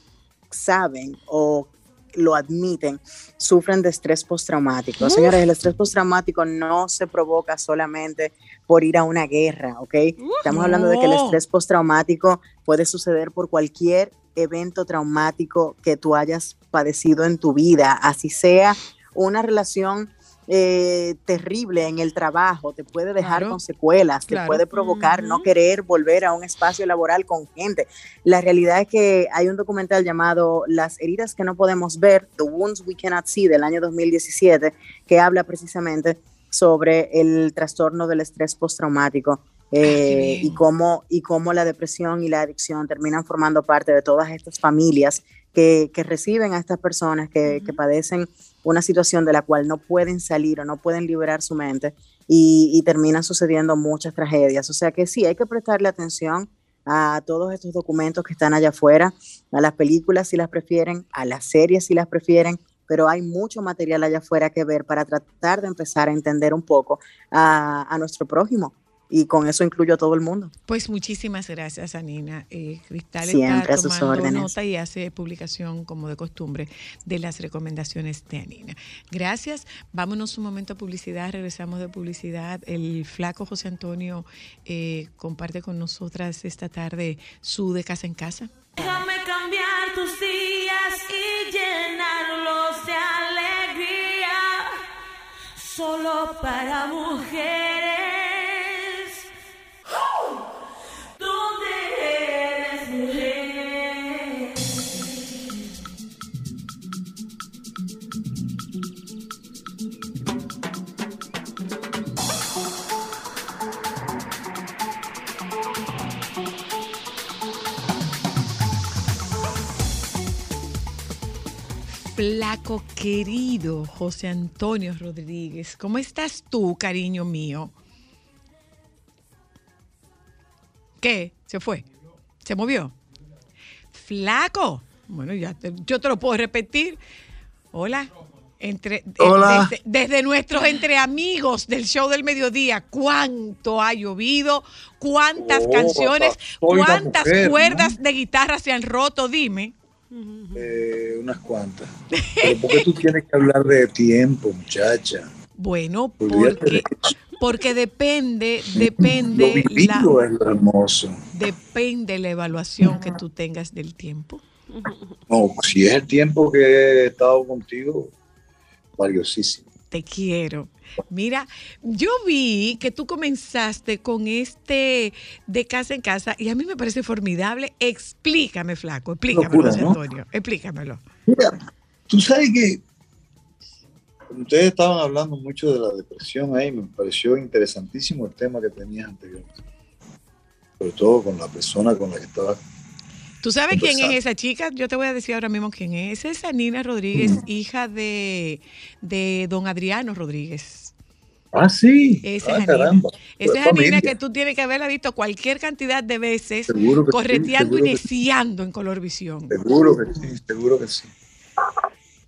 saben o lo admiten sufren de estrés postraumático. Uf. Señores, el estrés postraumático no se provoca solamente por ir a una guerra, ¿ok? Estamos hablando de que el estrés postraumático puede suceder por cualquier evento traumático que tú hayas padecido en tu vida, así sea una relación eh, terrible en el trabajo, te puede dejar Claro. con secuelas, te puede provocar no querer volver a un espacio laboral con gente. La realidad es que hay un documental llamado Las heridas que no podemos ver, The Wounds We Cannot See, del año 2017, que habla precisamente sobre el trastorno del estrés postraumático. Eh, y cómo y cómo la depresión y la adicción terminan formando parte de todas estas familias que, que reciben a estas personas que, que padecen una situación de la cual no pueden salir o no pueden liberar su mente y, y terminan sucediendo muchas tragedias. O sea que sí, hay que prestarle atención a todos estos documentos que están allá afuera, a las películas si las prefieren, a las series si las prefieren, pero hay mucho material allá afuera que ver para tratar de empezar a entender un poco a, a nuestro prójimo. Y con eso incluyo a todo el mundo. Pues muchísimas gracias, Anina. Eh, Cristal Siempre está a sus tomando órdenes. nota y hace publicación, como de costumbre, de las recomendaciones de Anina. Gracias. Vámonos un momento a publicidad. Regresamos de publicidad. El flaco José Antonio eh, comparte con nosotras esta tarde su de casa en casa. Déjame cambiar tus días y llenarlos de alegría. Solo para mujeres. Querido José Antonio Rodríguez, ¿cómo estás tú, cariño mío? ¿Qué? ¿Se fue? ¿Se movió? Flaco. Bueno, ya te- yo te lo puedo repetir. Hola. Entre, Hola. Desde, desde nuestros entre amigos del show del mediodía, ¿cuánto ha llovido? ¿Cuántas Oh, canciones? ¿Cuántas mujer, ¿no? cuerdas de guitarra se han roto? Dime. Eh, unas cuantas. Pero ¿por qué tú tienes que hablar de tiempo, muchacha? Bueno, porque, porque depende, Lo depende la, vivido es lo hermoso. depende la evaluación que tú tengas del tiempo. No, si es el tiempo que he estado contigo, valiosísimo. Te quiero. Mira, yo vi que tú comenzaste con este de casa en casa y a mí me parece formidable. Explícame, flaco, explícamelo, Locura, José ¿no? Antonio, explícamelo. Mira, tú sabes que ustedes estaban hablando mucho de la depresión ahí, me pareció interesantísimo el tema que tenías anteriormente. Sobre todo con la persona con la que estaba. ¿Tú sabes quién es esa chica? Yo te voy a decir ahora mismo quién es. Esa es Nina Rodríguez, Mm. hija de, de don Adriano Rodríguez. Ah, sí. Esa ah, es Anina. caramba. Esa Pues es Anina familia. que tú tienes que haberla visto cualquier cantidad de veces Seguro que sí, correteando seguro y sí. neciando en Colorvisión. Seguro que sí, seguro que sí.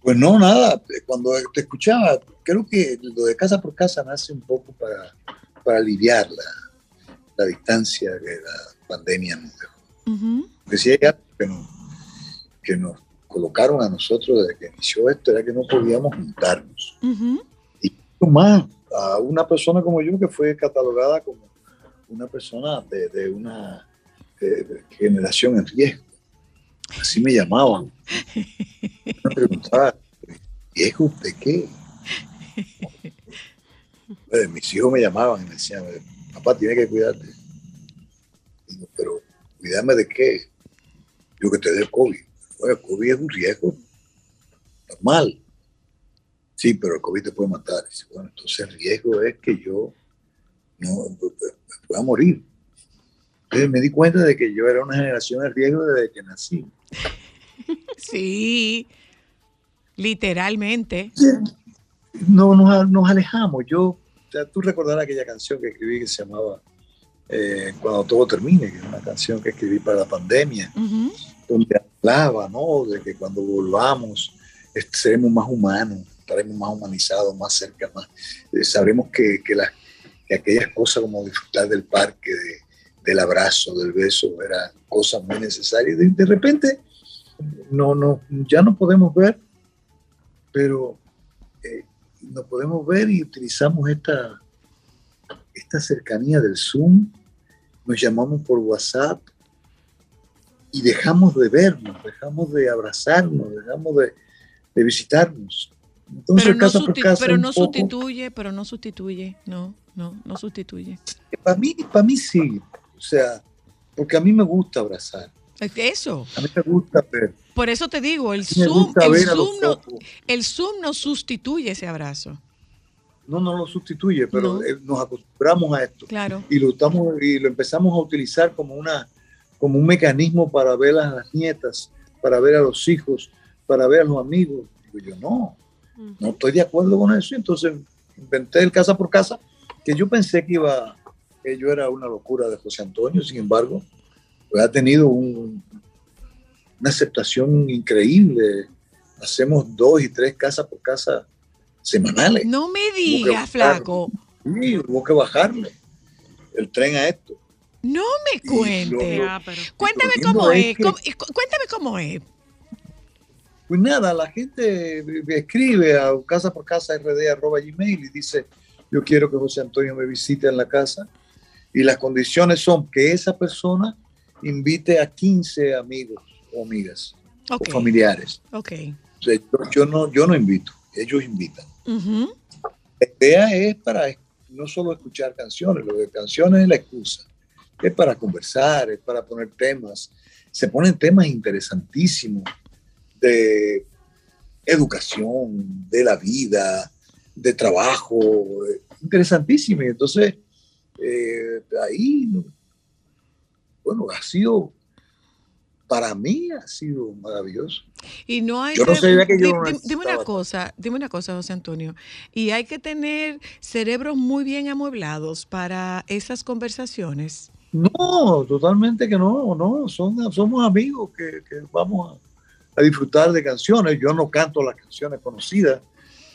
Pues no, nada, cuando te escuchaba, creo que lo de casa por casa nace un poco para, para aliviar la, la distancia que la pandemia nos dejó. Ujú. Porque si hay algo que nos, que nos colocaron a nosotros desde que inició esto, era que no podíamos juntarnos. Ujú. Mucho más a una persona como yo que fue catalogada como una persona de, de una generación en riesgo. Así me llamaban. Me preguntaba, ¿riesgo de qué? Eh, mis hijos me llamaban y me decían, papá, tiene que cuidarte. Cuidarme de qué? Yo que te dé COVID. Bueno, COVID es un riesgo normal. Sí, pero el COVID te puede matar. Bueno, entonces el riesgo es que yo no pueda morir. Entonces me di cuenta de que yo era una generación de riesgo desde que nací. Sí, literalmente. No, nos, nos alejamos. Yo, o sea, tú recordarás aquella canción que escribí que se llamaba eh, Cuando todo termine, que es una canción que escribí para la pandemia, donde hablaba, ¿no? De que cuando volvamos seremos más humanos, estaremos más humanizados, más cerca, más. eh, sabremos que, que, las, que aquellas cosas como disfrutar del parque, de- del abrazo, del beso, eran cosas muy necesarias. De, de repente, no, no, ya no podemos ver, pero eh, no podemos ver y utilizamos esta, esta cercanía del Zoom, nos llamamos por WhatsApp y dejamos de vernos, dejamos de abrazarnos, dejamos de, de visitarnos. Entonces, pero no, por casa, pero no poco- sustituye, pero no sustituye, no, no, no sustituye. Para mí, para mí sí, o sea, porque a mí me gusta abrazar, Eso, a mí me gusta ver. por eso te digo, el Zoom, el Zoom, no, el Zoom no sustituye ese abrazo. No, no lo sustituye, pero No. eh, nos acostumbramos a esto. Claro. Y lo, estamos, y lo empezamos a utilizar como, una, como un mecanismo para ver a las nietas, para ver a los hijos, para ver a los amigos. Digo yo, no, no estoy de acuerdo con eso. Entonces inventé el casa por casa, que yo pensé que iba, que yo era una locura de José Antonio, sin embargo, pues ha tenido un- una aceptación increíble. Hacemos dos y tres casas por casa semanales. No me digas, flaco, Sí, hubo que bajarle el tren a esto. no me cuente. lo- Cuéntame cómo es es, que- cómo- y cu- cuéntame cómo es. Pues nada, la gente me escribe a casa por casa rd arroba gmail y dice, yo quiero que José Antonio me visite en la casa. Y las condiciones son que esa persona invite a 15 amigos o amigas o familiares. Ok. O sea, yo, yo no, yo no invito, ellos invitan. La idea es para no solo escuchar canciones, lo de canciones es la excusa. Es para conversar, es para poner temas. Se ponen temas interesantísimos de educación, de la vida, de trabajo, interesantísimos. Entonces, eh, ahí, bueno, ha sido, para mí ha sido maravilloso. Y no hay Yo no sabía que yo no dime una cosa, dime una cosa, José Antonio. Y hay que tener cerebros muy bien amueblados para esas conversaciones. No, totalmente que no, no, son, somos amigos que, que vamos a, a disfrutar de canciones. Yo no canto las canciones conocidas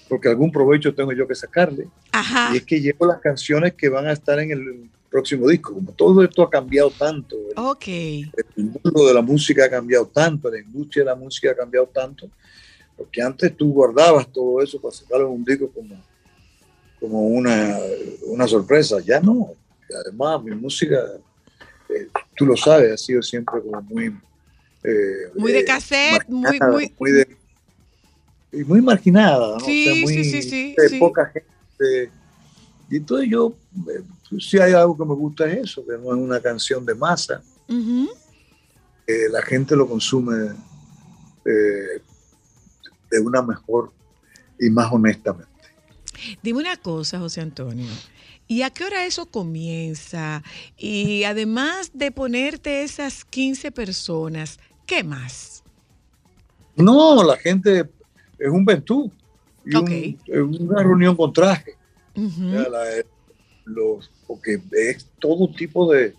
porque algún provecho tengo yo que sacarle. Ajá. Y es que llevo las canciones que van a estar en el próximo disco. Como todo esto ha cambiado tanto, el, el mundo de la música ha cambiado tanto, la industria de la música ha cambiado tanto, porque antes tú guardabas todo eso para sacarlo en un disco como, como una, una sorpresa. Ya no. Además, mi música, eh, tú lo sabes, ha sido siempre como muy... eh, Muy de eh, cassette, muy, marginada, muy. de- y muy marginada, ¿no? Sí, o sea, muy sí, sí, sí, de sí. poca gente. Y entonces yo, eh, si hay algo que me gusta es eso, que no es una canción de masa, que la gente lo consume eh, de una mejor y más honestamente. Dime una cosa, José Antonio. ¿Y a qué hora eso comienza? Y además de ponerte esas 15 personas, ¿qué más? No, la gente es un ventú, y un- una reunión con traje. La- los, porque es todo tipo de,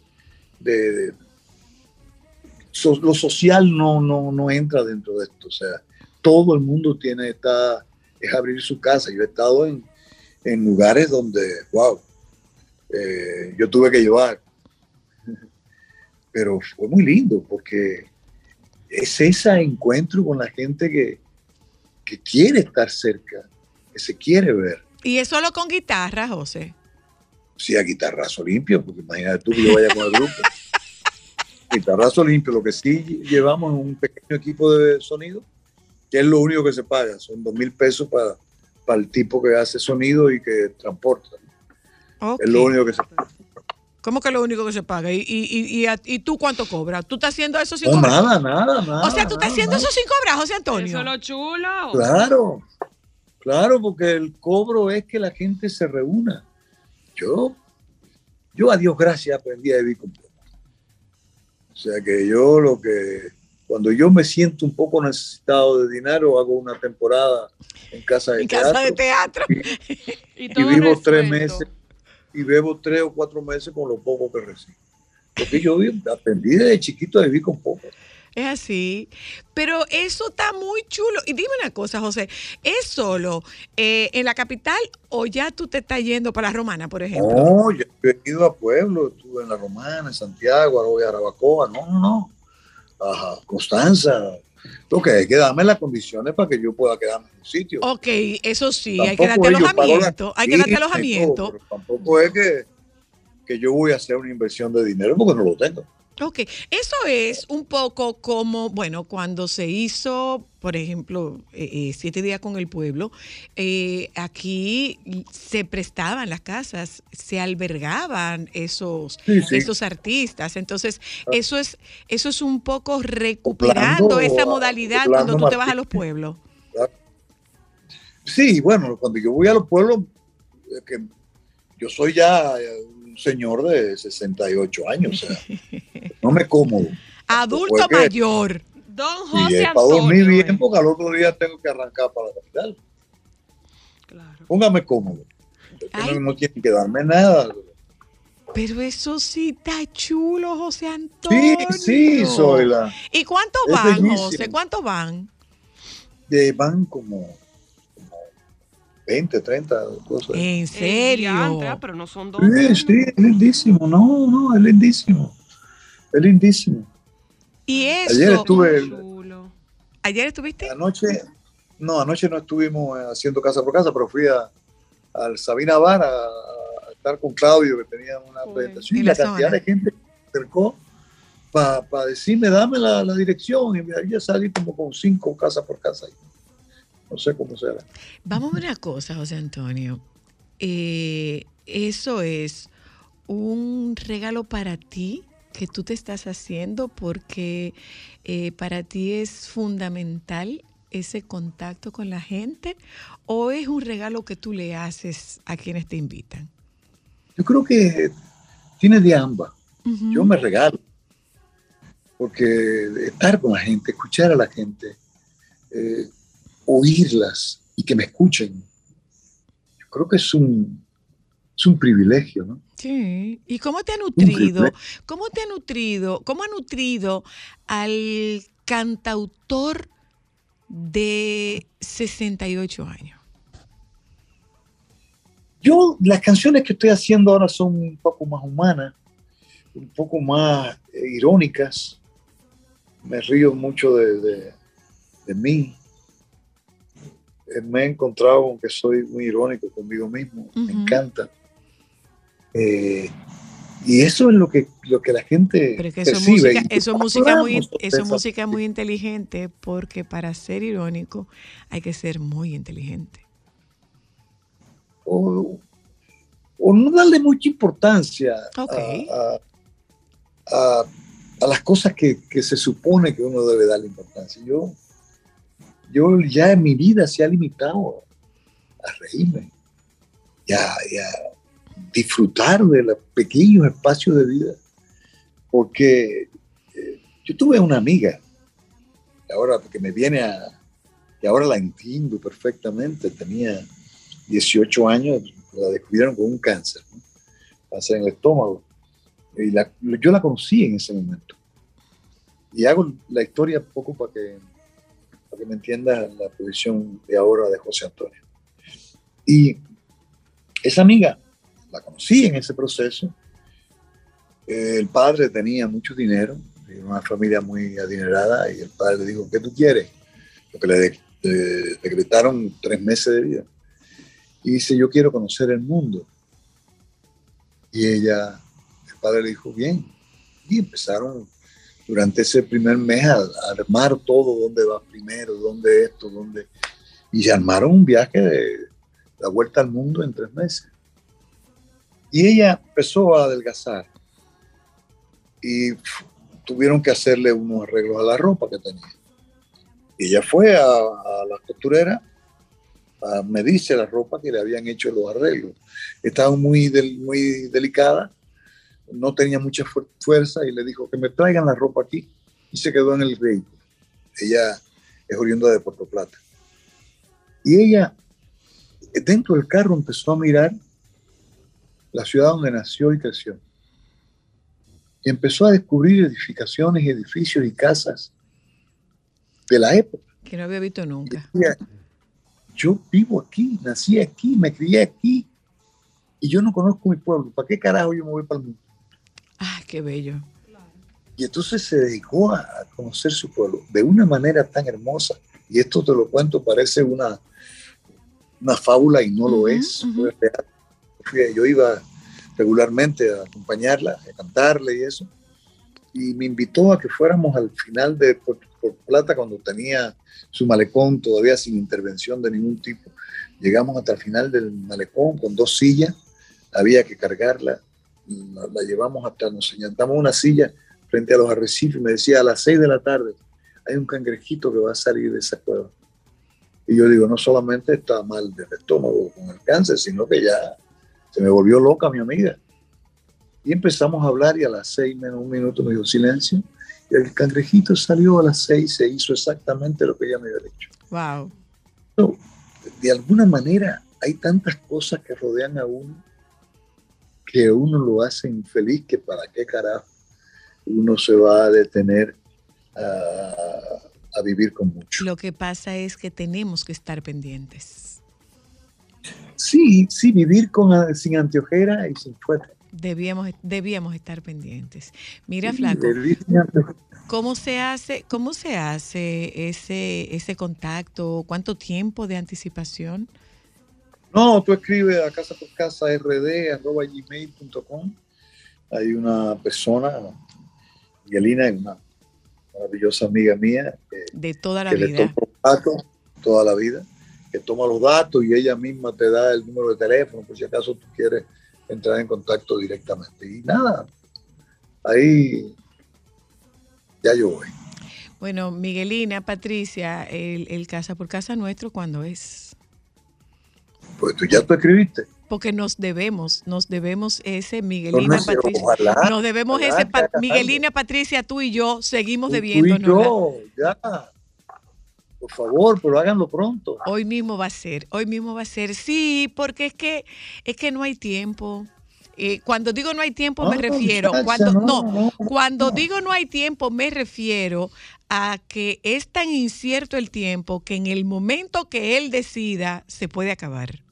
lo social no, no, no entra dentro de esto. O sea, todo el mundo tiene esta, es abrir su casa. Yo he estado en, en lugares donde, wow, eh, yo tuve que llevar. Pero fue muy lindo porque es ese encuentro con la gente que, que quiere estar cerca, que se quiere ver. Y es solo con guitarra, José. Sí, a guitarrazo limpio, porque imagínate tú que yo vaya con el grupo. guitarrazo limpio, lo que sí llevamos es un pequeño equipo de sonido, que es lo único que se paga, son dos mil pesos para, para el tipo que hace sonido y que transporta. Es lo único que se paga. ¿Cómo que lo único que se paga? ¿Y, y, y, y, a- y tú cuánto cobras? ¿Tú estás haciendo eso sin No, cobrar? nada, nada, nada. o sea, tú estás haciendo nada. eso sin cobrar, José Antonio. Eso es lo chulo. Claro, Claro, porque el cobro es que la gente se reúna. Yo, yo a Dios gracias aprendí a vivir con poco. O sea que yo lo que, cuando yo me siento un poco necesitado de dinero, hago una temporada en casa de En teatro. casa de teatro. Y vivo tres meses y bebo tres o cuatro meses con lo poco que recibo. Porque yo aprendí desde chiquito a vivir con poco. Es así. Pero eso está muy chulo. Y dime una cosa, José, ¿es solo eh, en la capital o ya tú te estás yendo para la Romana, por ejemplo? No, yo he ido a pueblos, estuve en La Romana, en Santiago, ahora voy a Arabacoa, no, no, no. Ajá, Constanza. Lo que hay que darme las condiciones para que yo pueda quedarme en un sitio. Ok, eso sí, hay que darte alojamiento. Hay que darte alojamiento. tampoco es que, que yo voy a hacer una inversión de dinero porque no lo tengo. Ok, eso es un poco como, bueno, cuando se hizo, por ejemplo, eh, eh, Siete Días con el Pueblo, eh, aquí se prestaban las casas, se albergaban esos, Sí, sí. esos artistas. Entonces, eso es, eso es un poco recuperando esa modalidad cuando tú te vas a los pueblos. Sí, bueno, cuando yo voy a los pueblos, que yo soy ya señor de 68 años, o sea, no me cómodo. Adulto Porque- mayor. Don Y José es para dormir bien porque al otro día tengo que arrancar para la capital. Póngame cómodo. No, no tienen que darme nada. Pero eso sí está chulo, José Sí, Antonio. sí, soy la. ¿Y cuántos Es van, bellísimo. José? ¿Cuántos van? de- van como, como 20, 30 cosas. ¿En Eh, serio? pero no son dos. Sí, sí, es lindísimo. No, no, es lindísimo. Es lindísimo. Y eso. Ayer estuve. Chulo. ¿Ayer estuviste? Anoche, no, anoche no estuvimos eh, haciendo casa por casa, pero fui a, al Sabina Bar a, a estar con Claudio, que tenía una presentación. En Y la cantidad zona. de gente que se acercó para decirme, dame la, la dirección. Y mira, ya salí como con cinco casa por casa. No sé cómo será. Vamos a una cosa, José Antonio. Eh, eso es un regalo para ti que tú te estás haciendo porque eh, para ti es fundamental ese contacto con la gente o es un regalo que tú le haces a quienes te invitan. Yo creo que tiene de ambas. Yo me regalo. Porque estar con la gente, escuchar a la gente, eh, oírlas y que me escuchen, yo creo que es un, es un privilegio, ¿no? Sí. ¿Y cómo te ha nutrido? ¿Cómo te ha nutrido? ¿Cómo ha nutrido al cantautor de 68 años? Yo, las canciones que estoy haciendo ahora son un poco más humanas, un poco más eh, irónicas. Me río mucho de, de- de mí. Eh, Me he encontrado con que soy muy irónico conmigo mismo. Me encanta. Eh, y eso es lo que, lo que la gente Pero es que eso es percibe. música, eso es música muy, eso música muy inteligente porque para ser irónico hay que ser muy inteligente. o, o no darle mucha importancia a, a- a- a las cosas que, que se supone que uno debe darle importancia. Yo, yo ya en mi vida se ha limitado a reírme y a, disfrutar de los pequeños espacios de vida. Porque eh, yo tuve una amiga, ahora que me viene a, y ahora la entiendo perfectamente, tenía 18 años, la descubrieron con un cáncer, ¿no? cáncer en el estómago. Y la- yo la conocí en ese momento. Y hago la historia poco para que, para que me entiendas la posición de ahora de José Antonio. Y esa amiga la conocí en ese proceso. El padre tenía mucho dinero, una familia muy adinerada, y el padre le dijo, ¿qué tú quieres? Porque le de- le decretaron tres meses de vida. Y dice, yo quiero conocer el mundo. Y ella, el padre le dijo, bien. Y empezaron durante ese primer mes a, a armar todo, dónde va primero, dónde esto, dónde... Y armaron un viaje de la vuelta al mundo en tres meses. Y ella empezó a adelgazar. Y pf, tuvieron que hacerle unos arreglos a la ropa que tenía. Y ella fue a, a la costurera a medirse la ropa que le habían hecho los arreglos. Estaba muy, del- muy delicada, no tenía mucha fu- fuerza y le dijo que me traigan la ropa aquí y se quedó en el vehículo. Ella es oriunda de Puerto Plata. Y ella, dentro del carro, empezó a mirar la ciudad donde nació y creció. Y empezó a descubrir edificaciones, edificios y casas de la época. Que no había visto nunca. Decía, yo vivo aquí, nací aquí, me crié aquí y yo no conozco mi pueblo. ¿Para qué carajo yo me voy para el mundo? Ah, qué bello. Y entonces se dedicó a a conocer su pueblo de una manera tan hermosa. Y esto te lo cuento, parece una, una fábula y no lo Ujú, es. ujú. fue real. Fui- Yo iba regularmente a acompañarla, a cantarle y eso. Y me invitó a que fuéramos al final de Puerto Puerto Plata cuando tenía su malecón todavía sin intervención de ningún tipo. Llegamos hasta el final del malecón con dos sillas, había que cargarla, la, la llevamos hasta, nos señalamos una silla frente a los arrecifes y me decía a las seis de la tarde hay un cangrejito que va a salir de esa cueva. Y yo digo, no solamente está mal del estómago con el cáncer, sino que ya se me volvió loca mi amiga. Y empezamos a hablar y a las seis menos un minuto me dijo silencio. Y el cangrejito salió a las seis, se hizo exactamente lo que ella me había dicho. Wow. De alguna manera hay tantas cosas que rodean a uno que uno lo hacen infeliz que para qué carajo uno se va a detener a, a vivir con mucho. Lo que pasa es que tenemos que estar pendientes. Sí, sí, vivir con, sin anteojera y sin fuerte. Debíamos, debíamos estar pendientes. Mira, Flaco. ¿cómo se hace, cómo se hace ese, ese contacto? ¿Cuánto tiempo de anticipación? No, tú escribes a casa por casa rd arroba gmail.com. Hay una persona, Miguelina, una maravillosa amiga mía, que, De toda la que le vida. toma los datos toda la vida, que toma los datos y ella misma te da el número de teléfono por si acaso tú quieres entrar en contacto directamente. Y nada, ahí ya yo voy. Bueno, Miguelina, Patricia, el, el casa por casa nuestro, ¿cuándo es? Pues tú ya tú escribiste. Porque nos debemos, nos debemos ese, Miguelina, No sé, Patricia. ojalá, nos debemos ojalá ese, Pa-. Miguelina, Patricia, tú y yo seguimos Tú y yo, ya. Por favor, pero háganlo pronto. Hoy mismo va a ser, hoy mismo va a ser. Sí, porque es que es que no hay tiempo. Eh, cuando digo no hay tiempo me refiero muchacha, cuando no, cuando digo no hay tiempo me refiero a que es tan incierto el tiempo que en el momento que él decida se puede acabar.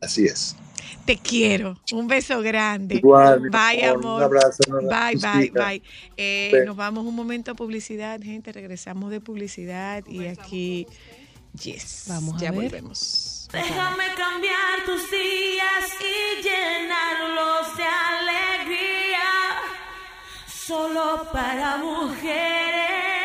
Así es. Te quiero. Un beso grande. Igual, Bye, amor, un amor. abrazo, un Bye, abrazo, bye, bye. Eh, nos vamos un momento a publicidad, gente. Regresamos de publicidad y aquí, yes, Vamos a ya ver. volvemos. Déjame cambiar tus días y llenarlos de alegría. Solo para mujeres.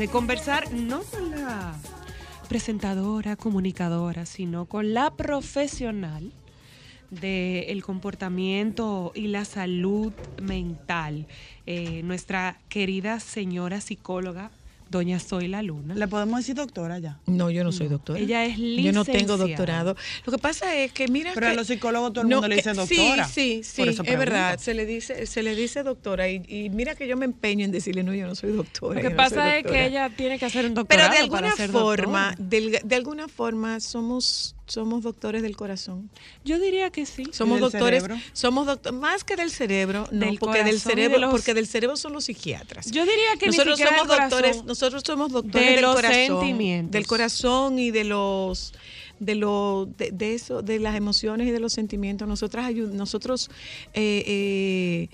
De conversar no con la presentadora, comunicadora, sino con la profesional del comportamiento y la salud mental. Eh, nuestra querida señora psicóloga doña Zoila Luna. ¿Le podemos decir doctora ya? No, yo no soy doctora. Ella es Yo no tengo licenciada. doctorado. Lo que pasa es que mira Pero que a los psicólogos todo el mundo le dice doctora. Sí, sí, Por sí, eso es verdad. Se le dice, se le dice doctora y, y mira que yo me empeño en decirle no, yo no soy doctora. Lo que no soy pasa es doctora". que ella tiene que hacer un Pero doctorado de alguna para ser forma, de, alguna forma somos somos doctores del corazón. Yo diría que sí. Somos del doctores, cerebro? somos doctores más que del cerebro, no, Del porque del cerebro, de los- porque del cerebro son los psiquiatras. Yo diría que nosotros somos del corazón, doctores, nosotros somos doctores de del los corazón, sentimientos. del corazón y de los de lo de, de eso, de las emociones y de los sentimientos. Nosotras nosotros eh, eh,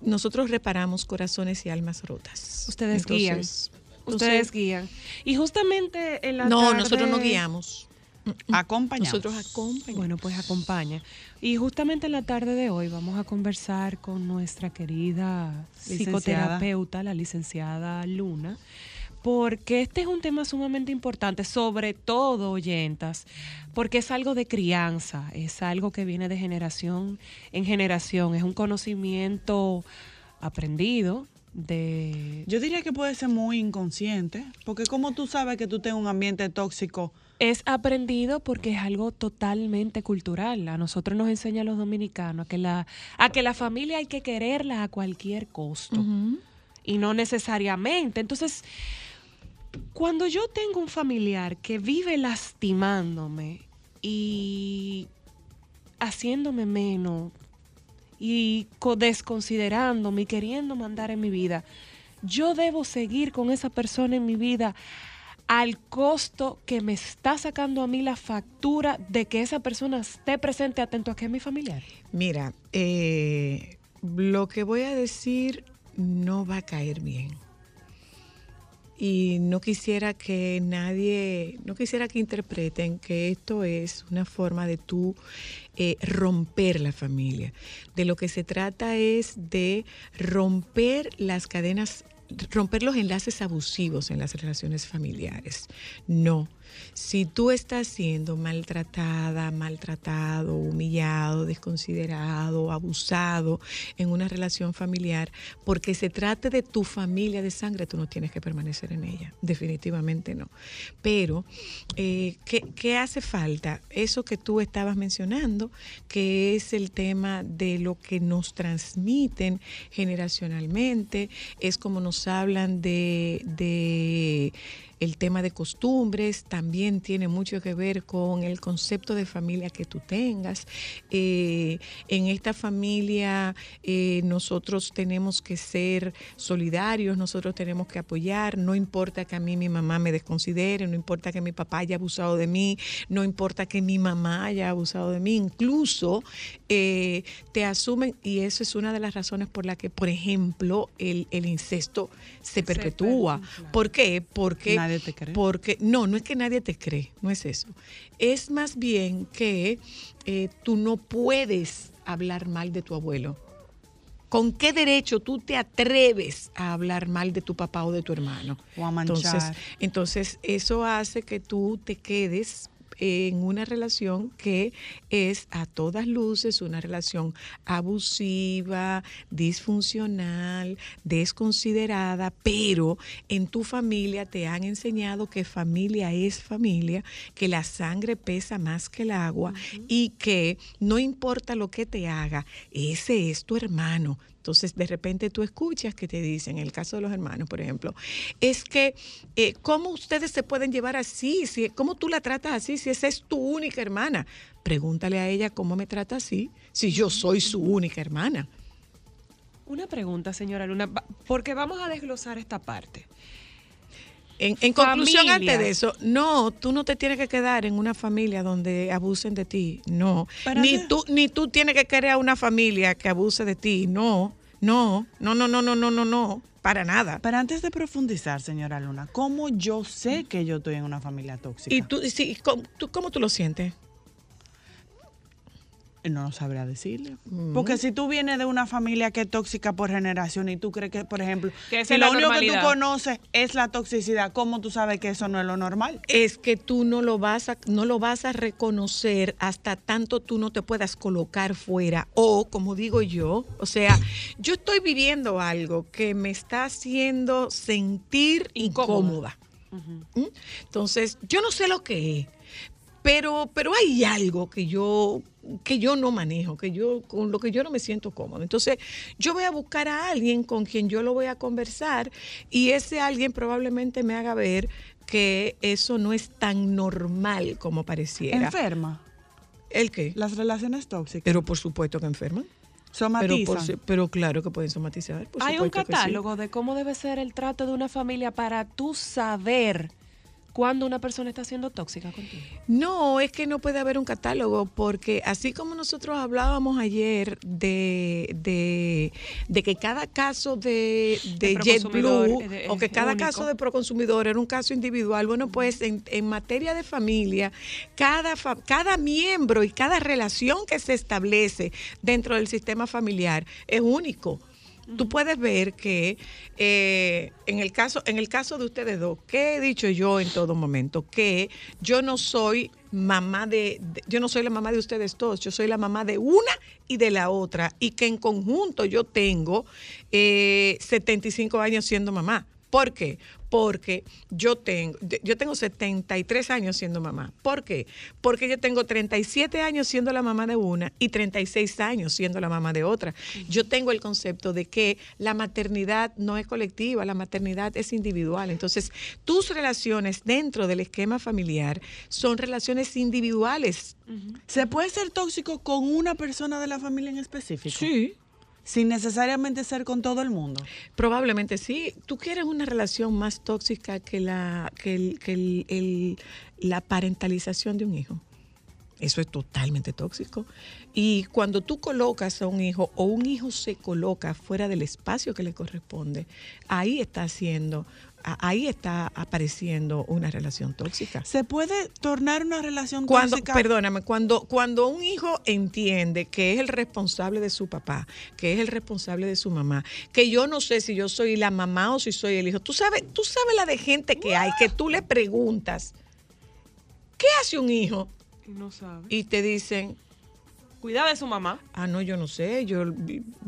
nosotros reparamos corazones y almas rotas. Ustedes guían. Entonces, Ustedes guían. Y justamente en la No, tarde- nosotros no guiamos. Acompañamos. Nosotros acompañamos. Bueno, pues acompaña. Y justamente en la tarde de hoy vamos a conversar con nuestra querida Licenciada. psicoterapeuta, la licenciada Luna, porque este es un tema sumamente importante, sobre todo, oyentas, porque es algo de crianza, es algo que viene de generación en generación, es un conocimiento aprendido de... Yo diría que puede ser muy inconsciente, porque como tú sabes que tú tienes un ambiente tóxico, Es aprendido porque es algo totalmente cultural. A nosotros nos enseña a los dominicanos a que la, a que la familia hay que quererla a cualquier costo. Y no necesariamente. Entonces, cuando yo tengo un familiar que vive lastimándome y haciéndome menos y co- desconsiderándome y queriendo mandar en mi vida, yo debo seguir con esa persona en mi vida al costo que me está sacando a mí la factura de que esa persona esté presente atento a que es mi familiar. Mira, eh, lo que voy a decir no va a caer bien. Y no quisiera que nadie, no quisiera que interpreten que esto es una forma de tú eh, romper la familia. De lo que se trata es de romper las cadenas, romper los enlaces abusivos en las relaciones familiares. No. Si tú estás siendo maltratada, maltratado, humillado, desconsiderado, abusado en una relación familiar, porque se trate de tu familia de sangre, tú no tienes que permanecer en ella. Definitivamente no. Pero, eh, ¿qué, qué hace falta? Eso que tú estabas mencionando, que es el tema de lo que nos transmiten generacionalmente, es como nos hablan de, de el tema de costumbres también tiene mucho que ver con el concepto de familia que tú tengas. Eh, en esta familia eh, nosotros tenemos que ser solidarios, nosotros tenemos que apoyar, no importa que a mí mi mamá me desconsidere, no importa que mi papá haya abusado de mí, no importa que mi mamá haya abusado de mí, incluso eh, te asumen, y eso es una de las razones por la que, por ejemplo, el, el incesto se perpetúa. ¿Por qué? Porque Nadie te cree. porque no, no es que nadie te cree, no es eso. Es más bien que eh, tú no puedes hablar mal de tu abuelo. ¿Con qué derecho tú te atreves a hablar mal de tu papá o de tu hermano? O a manchar. Entonces, entonces eso hace que tú te quedes en una relación que es a todas luces una relación abusiva, disfuncional, desconsiderada, pero en tu familia te han enseñado que familia es familia, que la sangre pesa más que el agua y que no importa lo que te haga, ese es tu hermano. Entonces, de repente tú escuchas que te dicen, en el caso de los hermanos, por ejemplo, es que, eh, ¿cómo ustedes se pueden llevar así? Si, ¿Cómo tú la tratas así si esa es tu única hermana? Pregúntale a ella cómo me trata así, si yo soy su única hermana. Una pregunta, señora Luna, porque vamos a desglosar esta parte. En, en conclusión, antes de eso, no, tú no te tienes que quedar en una familia donde abusen de ti, no. Ni tú, ni tú tienes que a una familia que abuse de ti, no, no, no, no, no, no, no, no, no, para nada. Pero antes de profundizar, señora Luna, ¿cómo yo sé que yo estoy en una familia tóxica? ¿Y tú, sí, ¿cómo, tú, cómo tú lo sientes? No sabría decirle. Porque si tú vienes de una familia que es tóxica por generación y tú crees que, por ejemplo, Que si es lo la único que tú conoces es la toxicidad, ¿cómo tú sabes que eso no es lo normal? es que tú no lo vas a no lo vas a reconocer hasta tanto tú no te puedas colocar fuera o como digo yo, o sea, yo estoy viviendo algo que me está haciendo sentir incómoda. ¿Mm? Entonces, yo no sé lo que es, pero pero hay algo que yo que yo no manejo, que yo con lo que yo no me siento cómodo. Entonces, yo voy a buscar a alguien con quien yo lo voy a conversar y ese alguien probablemente me haga ver que eso no es tan normal como pareciera. Enferma. ¿El qué? Las relaciones tóxicas. Pero por supuesto que enferman. Pero, Somatizan. por pero claro que pueden somatizar. por Hay un sí. catálogo de cómo debe ser el trato de una familia para tú saber cuando una persona está siendo tóxica contigo. No, es que no puede haber un catálogo, porque así como nosotros hablábamos ayer de, de, de que cada caso de, de JetBlue o que cada único. caso de proconsumidor era un caso individual, bueno, pues en, en materia de familia, cada, fa- cada miembro y cada relación que se establece dentro del sistema familiar es único. Tú puedes ver que eh, en, el caso, en el caso de ustedes dos, ¿qué he dicho yo en todo momento? Que yo no soy mamá de, yo no soy la mamá de ustedes todos, yo soy la mamá de una y de la otra, y que en conjunto yo tengo eh, 75 años siendo mamá. ¿Por qué? Porque yo tengo, yo tengo 73 años siendo mamá. ¿Por qué? Porque yo tengo 37 años siendo la mamá de una y 36 años siendo la mamá de otra. Yo tengo el concepto de que la maternidad no es colectiva, la maternidad es individual. Entonces, tus relaciones dentro del esquema familiar son relaciones individuales. ¿Se puede ser tóxico con una persona de la familia en específico? Sí. Sin necesariamente ser con todo el mundo. Probablemente sí. ¿Tú quieres una relación más tóxica que la, que el- que el- el- la parentalización de un hijo? Eso es totalmente tóxico. Y cuando tú colocas a un hijo o un hijo se coloca fuera del espacio que le corresponde, ahí está haciendo, ahí está apareciendo una relación tóxica. ¿Se puede tornar una relación Cuando, tóxica? perdóname, cuando, cuando un hijo entiende que es el responsable de su papá, que es el responsable de su mamá, que yo no sé si yo soy la mamá o si soy el hijo, tú sabes, tú sabes la de gente que hay, que tú le preguntas, ¿qué hace un hijo? No sabe. Y te dicen, Cuida de su mamá. ah, no, yo no sé, yo,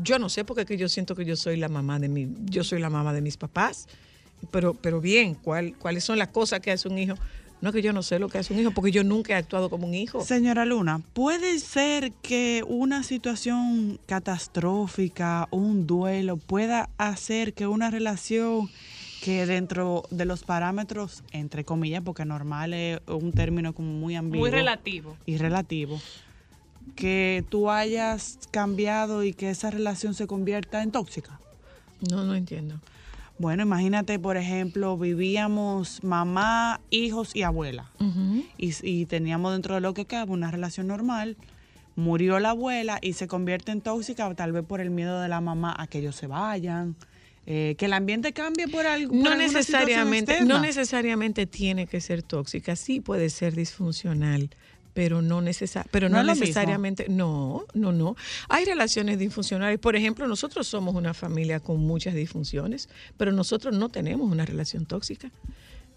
yo no sé porque es que yo siento que yo soy la mamá de mi, yo soy la mamá de mis papás. Pero, pero bien, ¿cuál, ¿cuáles son las cosas que hace un hijo? No que yo no sé lo que hace un hijo, porque yo nunca he actuado como un hijo. Señora Luna, ¿puede ser que una situación catastrófica, un duelo, pueda hacer que una relación que dentro de los parámetros, entre comillas, porque normal es un término como muy ambiguo. Muy relativo. Y relativo. Que tú hayas cambiado y que esa relación se convierta en tóxica. No, no entiendo. Bueno, imagínate, por ejemplo, vivíamos mamá, hijos y abuela. y, y teníamos dentro de lo que cabe una relación normal. Murió la abuela y se convierte en tóxica, tal vez por el miedo de la mamá a que ellos se vayan, eh, que el ambiente cambie por algo. No necesariamente, no necesariamente tiene que ser tóxica, sí puede ser disfuncional, pero no, necesa- pero No necesariamente, no, no, no. Hay relaciones disfuncionales, por ejemplo, nosotros somos una familia con muchas disfunciones, pero nosotros no tenemos una relación tóxica.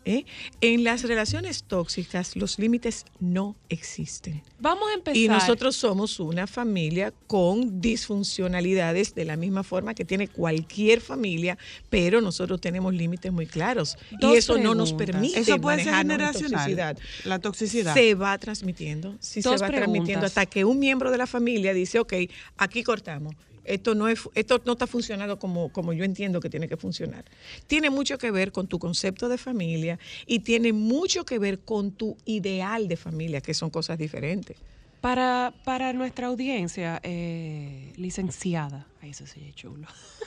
¿Eh? En las relaciones tóxicas los límites no existen. Vamos a empezar. Y nosotros somos una familia con disfuncionalidades de la misma forma que tiene cualquier familia, pero nosotros tenemos límites muy claros Dos y eso no nos permite Eso puede ser generacional, toxicidad. la toxicidad. Se va transmitiendo, sí Dos se va transmitiendo hasta que un miembro de la familia dice, ok, aquí cortamos. Esto no, es, esto no está funcionando como, como yo entiendo que tiene que funcionar. Tiene mucho que ver con tu concepto de familia y tiene mucho que ver con tu ideal de familia, que son cosas diferentes. Para, para nuestra audiencia, eh, licenciada, ay, eso sí es chulo.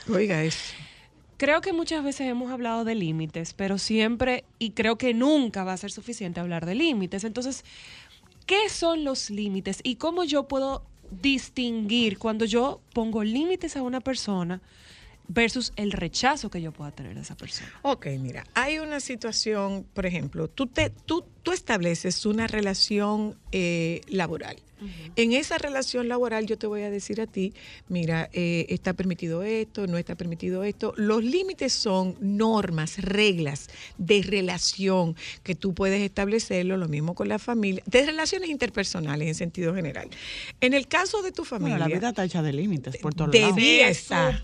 Oiga eso. Creo que muchas veces hemos hablado de límites, pero siempre, y creo que nunca va a ser suficiente hablar de límites. Entonces, ¿qué son los límites y cómo yo puedo distinguir cuando yo pongo límites a una persona versus el rechazo que yo pueda tener de esa persona? Ok, mira, hay una situación, por ejemplo, tú te, tú, tú estableces una relación eh, laboral. En esa relación laboral yo te voy a decir a ti, mira, eh, está permitido esto, no está permitido esto. Los límites son normas, reglas de relación que tú puedes establecerlo, lo mismo con la familia, de relaciones interpersonales en sentido general. En el caso de tu familia... Bueno, la vida está hecha de límites por todos lados. Debía estar,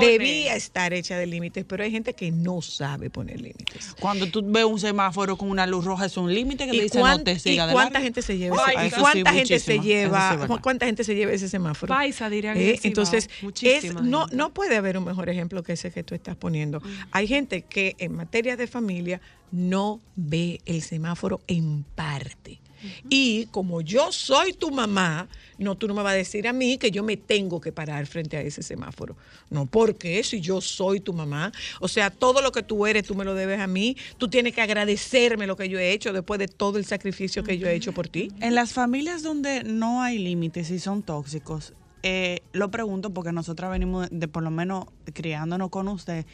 debía estar hecha de límites, pero hay gente que no sabe poner límites. Cuando tú ves un semáforo con una luz roja, es un límite que te ¿Y, no te siga cuánta gente se lleva Ay, ese, sí, cuánta gente se lleva sí cuánta gente se lleva ese semáforo Paisa, dirían en Eh, entonces es, no no puede haber un mejor ejemplo que ese que tú estás poniendo. Hay gente que en materia de familia no ve el semáforo en parte y como yo soy tu mamá, no tú no me vas a decir a mí que yo me tengo que parar frente a ese semáforo. No, porque si yo soy tu mamá, o sea, todo lo que tú eres tú me lo debes a mí, tú tienes que agradecerme lo que yo he hecho después de todo el sacrificio que yo he hecho por ti. En las familias donde no hay límites y son tóxicos, eh, lo pregunto porque nosotras venimos de, por lo menos criándonos con usted,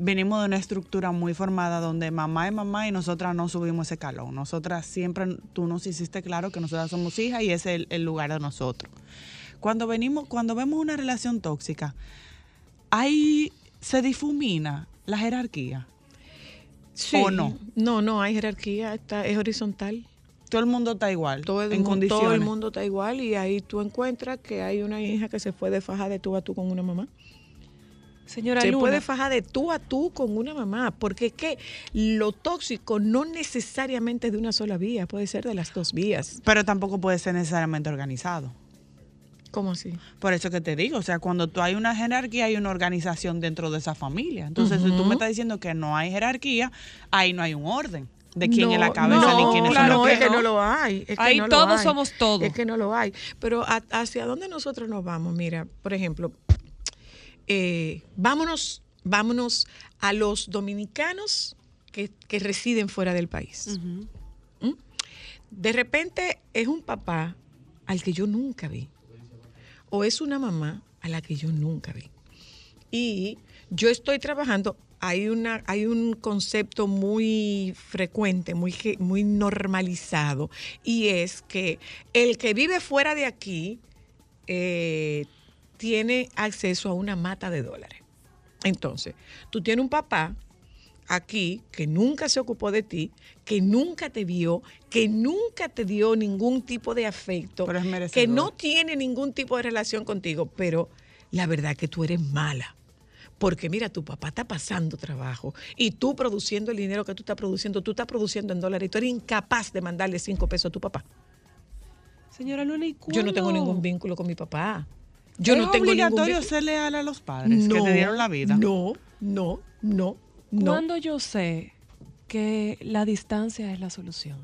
venimos de una estructura muy formada donde mamá es mamá y nosotras no subimos ese calón. Nosotras siempre, tú nos hiciste claro que nosotras somos hijas y ese es el, el lugar de nosotros. Cuando venimos, cuando vemos una relación tóxica, ahí se difumina la jerarquía. ¿O no? No, no hay jerarquía, está, es horizontal. Todo el mundo está igual. Todo el, en mundo, todo el mundo está igual y ahí tú encuentras que hay una hija que se fue de faja de tú a tú con una mamá. Señora se Luna. puede fajar de tú a tú con una mamá, porque es que lo tóxico no necesariamente es de una sola vía, puede ser de las dos vías. Pero tampoco puede ser necesariamente organizado. ¿Cómo así? Por eso que te digo, o sea, cuando tú hay una jerarquía, hay una organización dentro de esa familia. Entonces, si tú me estás diciendo que no hay jerarquía, ahí no hay un orden de quién No, es la cabeza no, ni quién es claro, el no, que es que no lo hay. es que Ahí no lo todos hay. somos todo. Es que no lo hay. Pero a- hacia dónde nosotros nos vamos, mira, por ejemplo, eh, vámonos, vámonos a los dominicanos que, que residen fuera del país. ¿Mm? De repente es un papá al que yo nunca vi. O es una mamá a la que yo nunca vi. Y yo estoy trabajando, hay, una, hay un concepto muy frecuente, muy, muy normalizado, y es que el que vive fuera de aquí eh, tiene acceso a una mata de dólares. Entonces, tú tienes un papá aquí que nunca se ocupó de ti, que nunca te vio, que nunca te dio ningún tipo de afecto, es que no tiene ningún tipo de relación contigo, pero la verdad que tú eres mala. Porque mira, tu papá está pasando trabajo y tú produciendo el dinero que tú estás produciendo, tú estás produciendo en dólares y tú eres incapaz de mandarle cinco pesos a tu papá. Señora Luna, ¿y Yo no tengo cuándo? ningún vínculo con mi papá. Yo ¿Es no tengo ningún obligatorio vínculo. ser leal a los padres que te dieron la vida? No, no, no, no. ¿Cuándo yo sé que la distancia es la solución?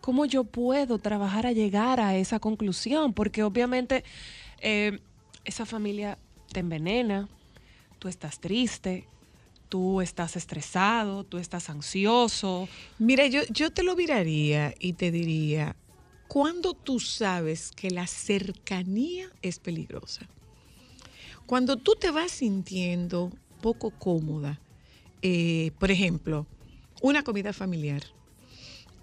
¿Cómo yo puedo trabajar a llegar a esa conclusión? Porque obviamente eh, esa familia te envenena, tú estás triste, tú estás estresado, tú estás ansioso. Mira, yo, yo te lo miraría y te diría, ¿cuándo tú sabes que la cercanía es peligrosa? Cuando tú te vas sintiendo poco cómoda, eh, por ejemplo, una comida familiar,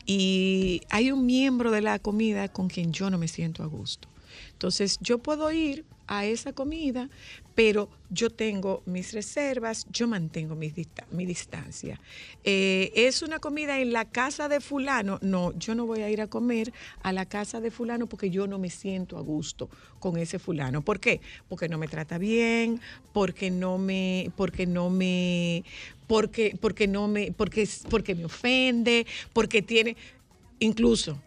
y hay un miembro de la comida con quien yo no me siento a gusto. Entonces, yo puedo ir a esa comida, pero yo tengo mis reservas, yo mantengo mi, dista- mi distancia. Eh, ¿Es una comida en la casa de fulano? No, yo no voy a ir a comer a la casa de fulano porque yo no me siento a gusto con ese fulano. ¿Por qué? Porque no me trata bien, porque no me, porque no me, porque, porque no me, porque, porque me ofende, porque tiene, incluso,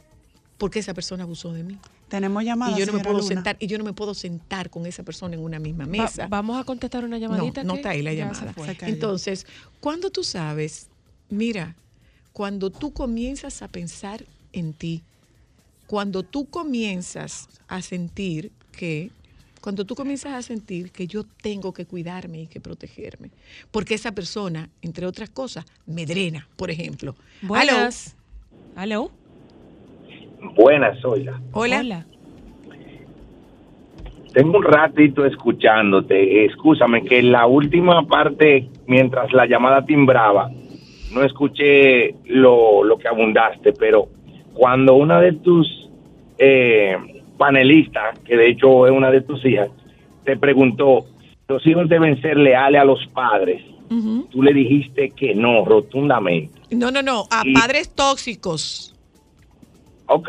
porque esa persona abusó de mí. Tenemos llamadas, Y yo no me puedo Luna. sentar, y yo no me puedo sentar con esa persona en una misma Va- mesa. vamos a contestar una llamadita. No, está ahí la llamada. Entonces, cuando tú sabes, mira, cuando tú comienzas a pensar en ti, cuando tú comienzas a sentir que, cuando tú comienzas a sentir que yo tengo que cuidarme y que protegerme, porque esa persona, entre otras cosas, me drena, por ejemplo. Buenas. ¿Aló? Buenas. Hola. Hola. Tengo un ratito escuchándote. Escúchame que la última parte, mientras la llamada timbraba, no escuché lo, lo que abundaste, pero cuando una de tus eh, panelistas, que de hecho es una de tus hijas, te preguntó, los hijos deben ser leales a los padres, Ujú. tú le dijiste que no, rotundamente. No, no, no, a Y- padres tóxicos. Ok.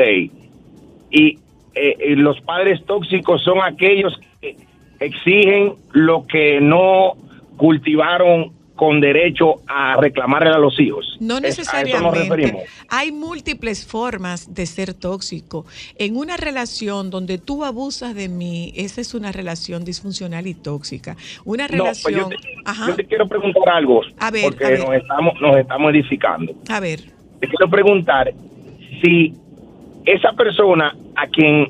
Y eh, eh, los padres tóxicos son aquellos que exigen lo que no cultivaron con derecho a reclamarle a los hijos. No Es- A eso nos necesariamente. referimos. Hay múltiples formas de ser tóxico. En una relación donde tú abusas de mí, esa es una relación disfuncional y tóxica. Una No, pues relación. yo, te, Ajá. yo te quiero preguntar algo, A ver, porque a ver. Nos, estamos, nos estamos edificando. A ver. Te quiero preguntar si esa persona a quien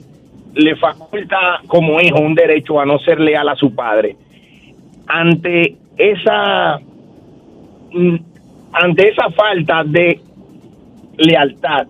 le faculta como hijo un derecho a no ser leal a su padre, ante esa mm, ante esa falta de lealtad,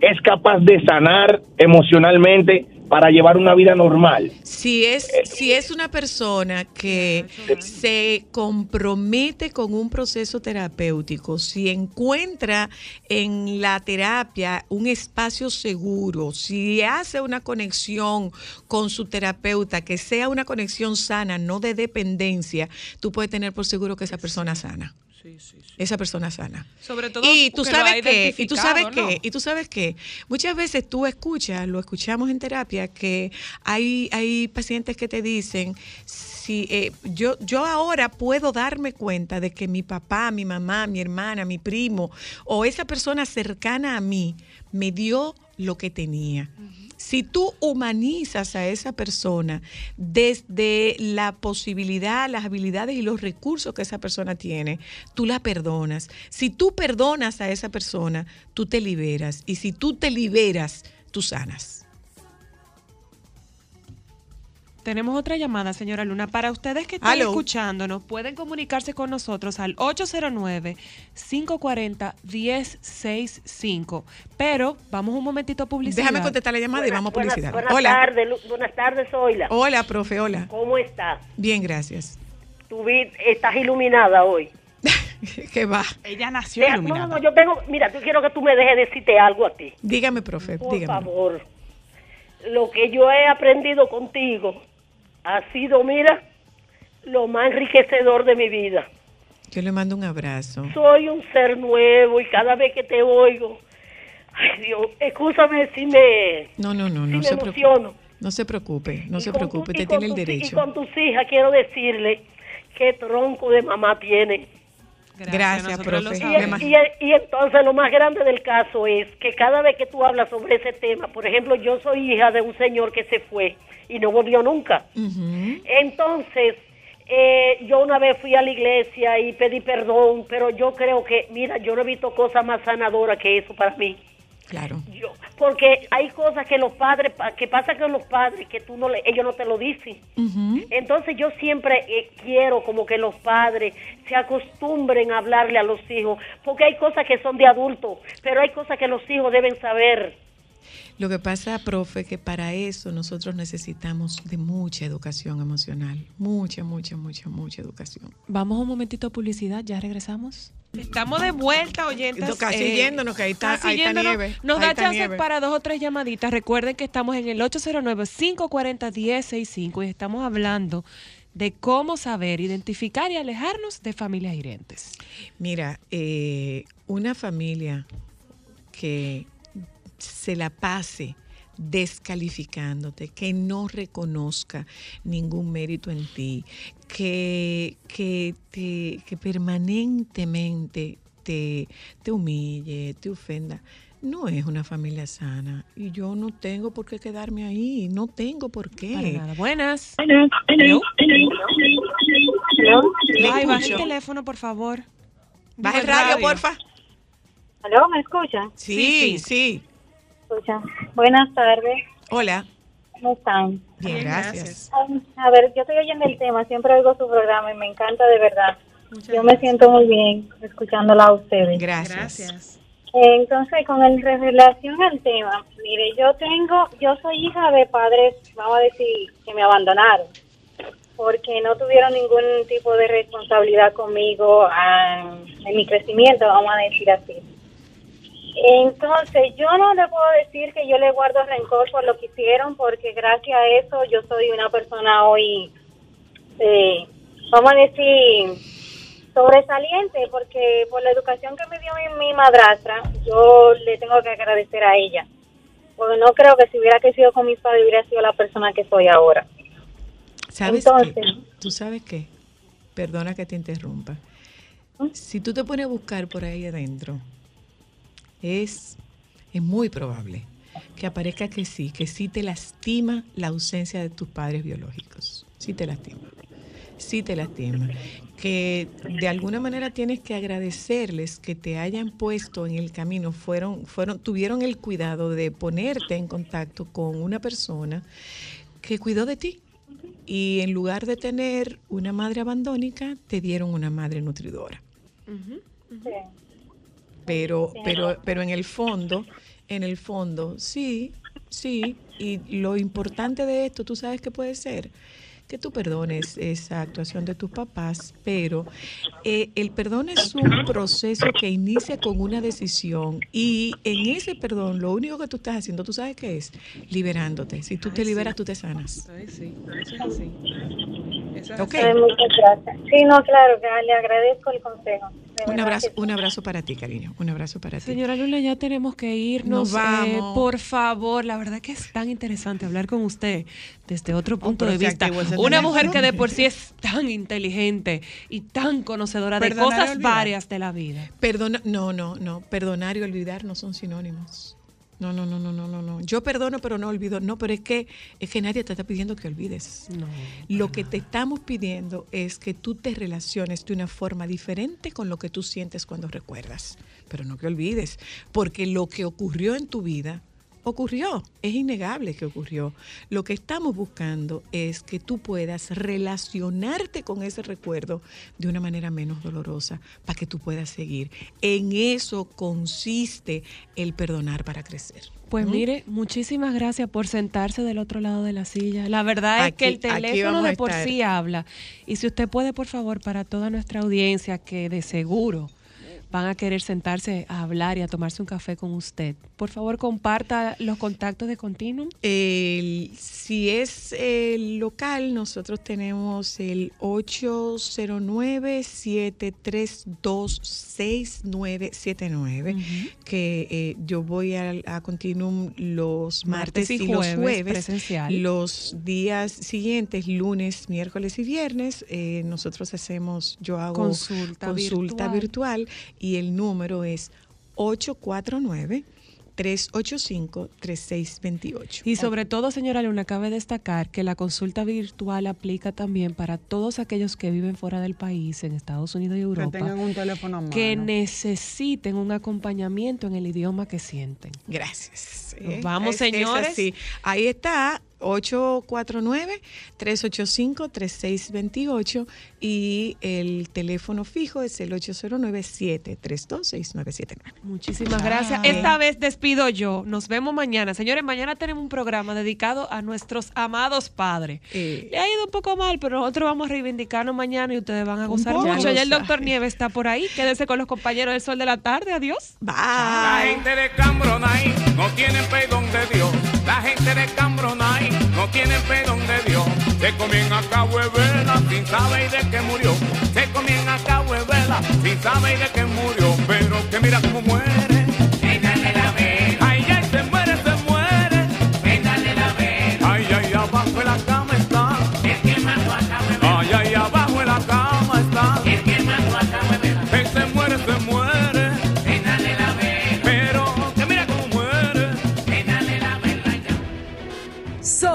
es capaz de sanar emocionalmente para llevar una vida normal. Si es, si es una persona que se compromete con un proceso terapéutico, si encuentra en la terapia un espacio seguro, si hace una conexión con su terapeuta, que sea una conexión sana, no de dependencia, tú puedes tener por seguro que esa persona sana. Esa persona sana. Sobre todo Y tú sabes que, y tú sabes que, y tú sabes que muchas veces tú escuchas, lo escuchamos en terapia, que hay, hay pacientes que te dicen, si eh, yo, yo ahora puedo darme cuenta de que mi papá, mi mamá, mi hermana, mi primo o esa persona cercana a mí me dio lo que tenía. Si tú humanizas a esa persona desde la posibilidad, las habilidades y los recursos que esa persona tiene, tú la perdonas. Si tú perdonas a esa persona, tú te liberas. Y si tú te liberas, tú sanas. Tenemos otra llamada, señora Luna. Para ustedes que están escuchándonos, pueden comunicarse con nosotros al 809-540-1065. Pero vamos un momentito a publicidad. Déjame contestar la llamada y vamos a Buenas- publicidad. Buenas, Hola. tardes, buenas tardes, Zoila. Hola, profe, hola. ¿Cómo estás? Bien, gracias. Tu vi- estás iluminada hoy. ¿Qué va? Ella nació Deja- no, no, no, yo tengo, mira, yo quiero que tú me dejes decirte algo a ti. Dígame, profe, Por dígame. favor. Lo que yo he aprendido contigo ha sido, mira, lo más enriquecedor de mi vida. Yo le mando un abrazo. Soy un ser nuevo y cada vez que te oigo, ay Dios, escúchame si me, No, no, no, si no me se preocupe. emociono. No se preocupe, no Y se preocupe, tu- usted tiene el tus- Y derecho. con tus hijas quiero decirle qué tronco de mamá tiene. Gracias, lo profe. Y, y- y entonces lo más grande del caso es que cada vez que tú hablas sobre ese tema, por ejemplo, yo soy hija de un señor que se fue y no volvió nunca. Entonces, eh, yo una vez fui a la iglesia y pedí perdón, pero yo creo que, mira, yo no he visto cosa más sanadora que eso para mí. Claro. Yo, porque hay cosas que los padres, pa- que pasa con los padres que tú no le, ellos no te lo dicen. Entonces yo siempre eh, quiero como que los padres se acostumbren a hablarle a los hijos, porque hay cosas que son de adultos, pero hay cosas que los hijos deben saber. Lo que pasa, profe, que para eso nosotros necesitamos de mucha educación emocional. Mucha, mucha, mucha, mucha educación. Vamos un momentito a publicidad, ya regresamos. Estamos de vuelta, oyentes. Casi yéndonos, que ahí está- ahí está nieve, Nos ahí da chance nieve. para dos o tres llamaditas. Recuerden que estamos en el 809-540-1065 y estamos hablando de cómo saber identificar y alejarnos de familias hirientes. Mira, eh, una familia que se la pase descalificándote, que no reconozca ningún mérito en ti, que, que, te, que permanentemente te, te humille, te ofenda, no es una familia sana. Y yo no tengo por qué quedarme ahí, no tengo por qué. Para nada. Buenas. Hello. Ay, baja el teléfono, por favor. Baja el radio, porfa. ¿Aló? ¿Me escuchan? Sí, sí. Escuchan. Buenas tardes. Hola. ¿Cómo están? Bien, gracias. Um, A ver, yo estoy oyendo el tema, siempre oigo su programa y me encanta de verdad. yo me siento muy bien escuchándola a ustedes. Gracias. Entonces, con el relación al tema, mire, yo tengo, yo soy hija de padres, vamos a decir, que me abandonaron. porque no tuvieron ningún tipo de responsabilidad conmigo ah, en mi crecimiento, vamos a decir así. Entonces, yo no le puedo decir que yo le guardo rencor por lo que hicieron, porque gracias a eso yo soy una persona hoy, eh, vamos a decir, sobresaliente, porque por la educación que me dio mi, mi madrastra, yo le tengo que agradecer a ella. Porque no creo que si hubiera crecido con mis padres hubiera sido la persona que soy ahora. ¿Sabes Entonces- qué? ¿Tú sabes qué? Perdona que te interrumpa. Si tú te pones a buscar por ahí adentro, es, es muy probable que aparezca que sí, que sí te lastima la ausencia de tus padres biológicos. Sí te lastima. Sí te lastima. Que de alguna manera tienes que agradecerles que te hayan puesto en el camino, fueron, fueron, tuvieron el cuidado de ponerte en contacto con una persona que cuidó de ti. Y en lugar de tener una madre abandónica, te dieron una madre nutridora. Sí. Pero, pero en el fondo, en el fondo, sí, sí. Y lo importante de esto, tú sabes que puede ser que tú perdones esa actuación de tus papás, pero eh, el perdón es un proceso que inicia con una decisión y en ese perdón lo único que tú estás haciendo, tú sabes qué es, liberándote. Si tú te liberas, tú te sanas. Ay, sí, eso es así. Eso es Ok. Eh, muchas gracias. Sí, no, claro, que le agradezco el consejo. Un abrazo, sí. un abrazo para ti, cariño. Un abrazo para ti. Señora Lula, ya tenemos que irnos. Nos vamos. Eh, por favor, la verdad que es tan interesante hablar con usted desde otro punto de vista. Una mujer que de por sí es tan inteligente y tan conocedora de Perdonar cosas varias de la vida. Perdona, no, no, no. Perdonar y olvidar no son sinónimos. No, no, no, no, no, no, no. Yo perdono, pero no olvido. No, pero es que es que nadie te está pidiendo que olvides. No. Lo que te estamos pidiendo es que tú te relaciones de una forma diferente con lo que tú sientes cuando recuerdas, pero no que olvides, porque lo que ocurrió en tu vida ocurrió, es innegable que ocurrió. Lo que estamos buscando es que tú puedas relacionarte con ese recuerdo de una manera menos dolorosa para que tú puedas seguir. En eso consiste el perdonar para crecer. Pues mire, muchísimas gracias por sentarse del otro lado de la silla. La verdad es que el teléfono de por sí habla. Y si usted puede, por favor, para toda nuestra audiencia que de seguro van a querer sentarse a hablar y a tomarse un café con usted, por favor comparta los contactos de Continuum. El- si es el local, nosotros tenemos el 809-732-6979, que eh, yo voy a, a Continuum los martes, Martes y y, los jueves, jueves. presencial. Los días siguientes, lunes, miércoles y viernes, eh, nosotros hacemos, yo hago Consulta consulta virtual. virtual y el número es 849 385-3628. Y sobre todo, señora Luna, cabe destacar que la consulta virtual aplica también para todos aquellos que viven fuera del país, en Estados Unidos y Que Europa, tengan un teléfono a mano. que necesiten un acompañamiento en el idioma que sienten. Gracias. Vamos, Es- es señores. así. Ahí está, 849-385-3628 y el teléfono fijo es el 809-732-6979. Muchísimas gracias. Esta vez despido yo. Nos vemos mañana. Señores, mañana tenemos un programa dedicado a nuestros amados padres. Eh, Le ha ido un poco mal, pero nosotros vamos a reivindicarnos mañana y ustedes van a gozar mucho. Ya el doctor. Nieves está por ahí. Quédense con los compañeros del Sol de la Tarde. Adiós. La gente de Cambronay no tiene perdón de Dios. La gente de Cambronay no tiene perdón de Dios. Se comien a cabo de vela sin saber de qué murió. Se comien a cabo de vela sin saber de qué murió. Pero que mira cómo muere.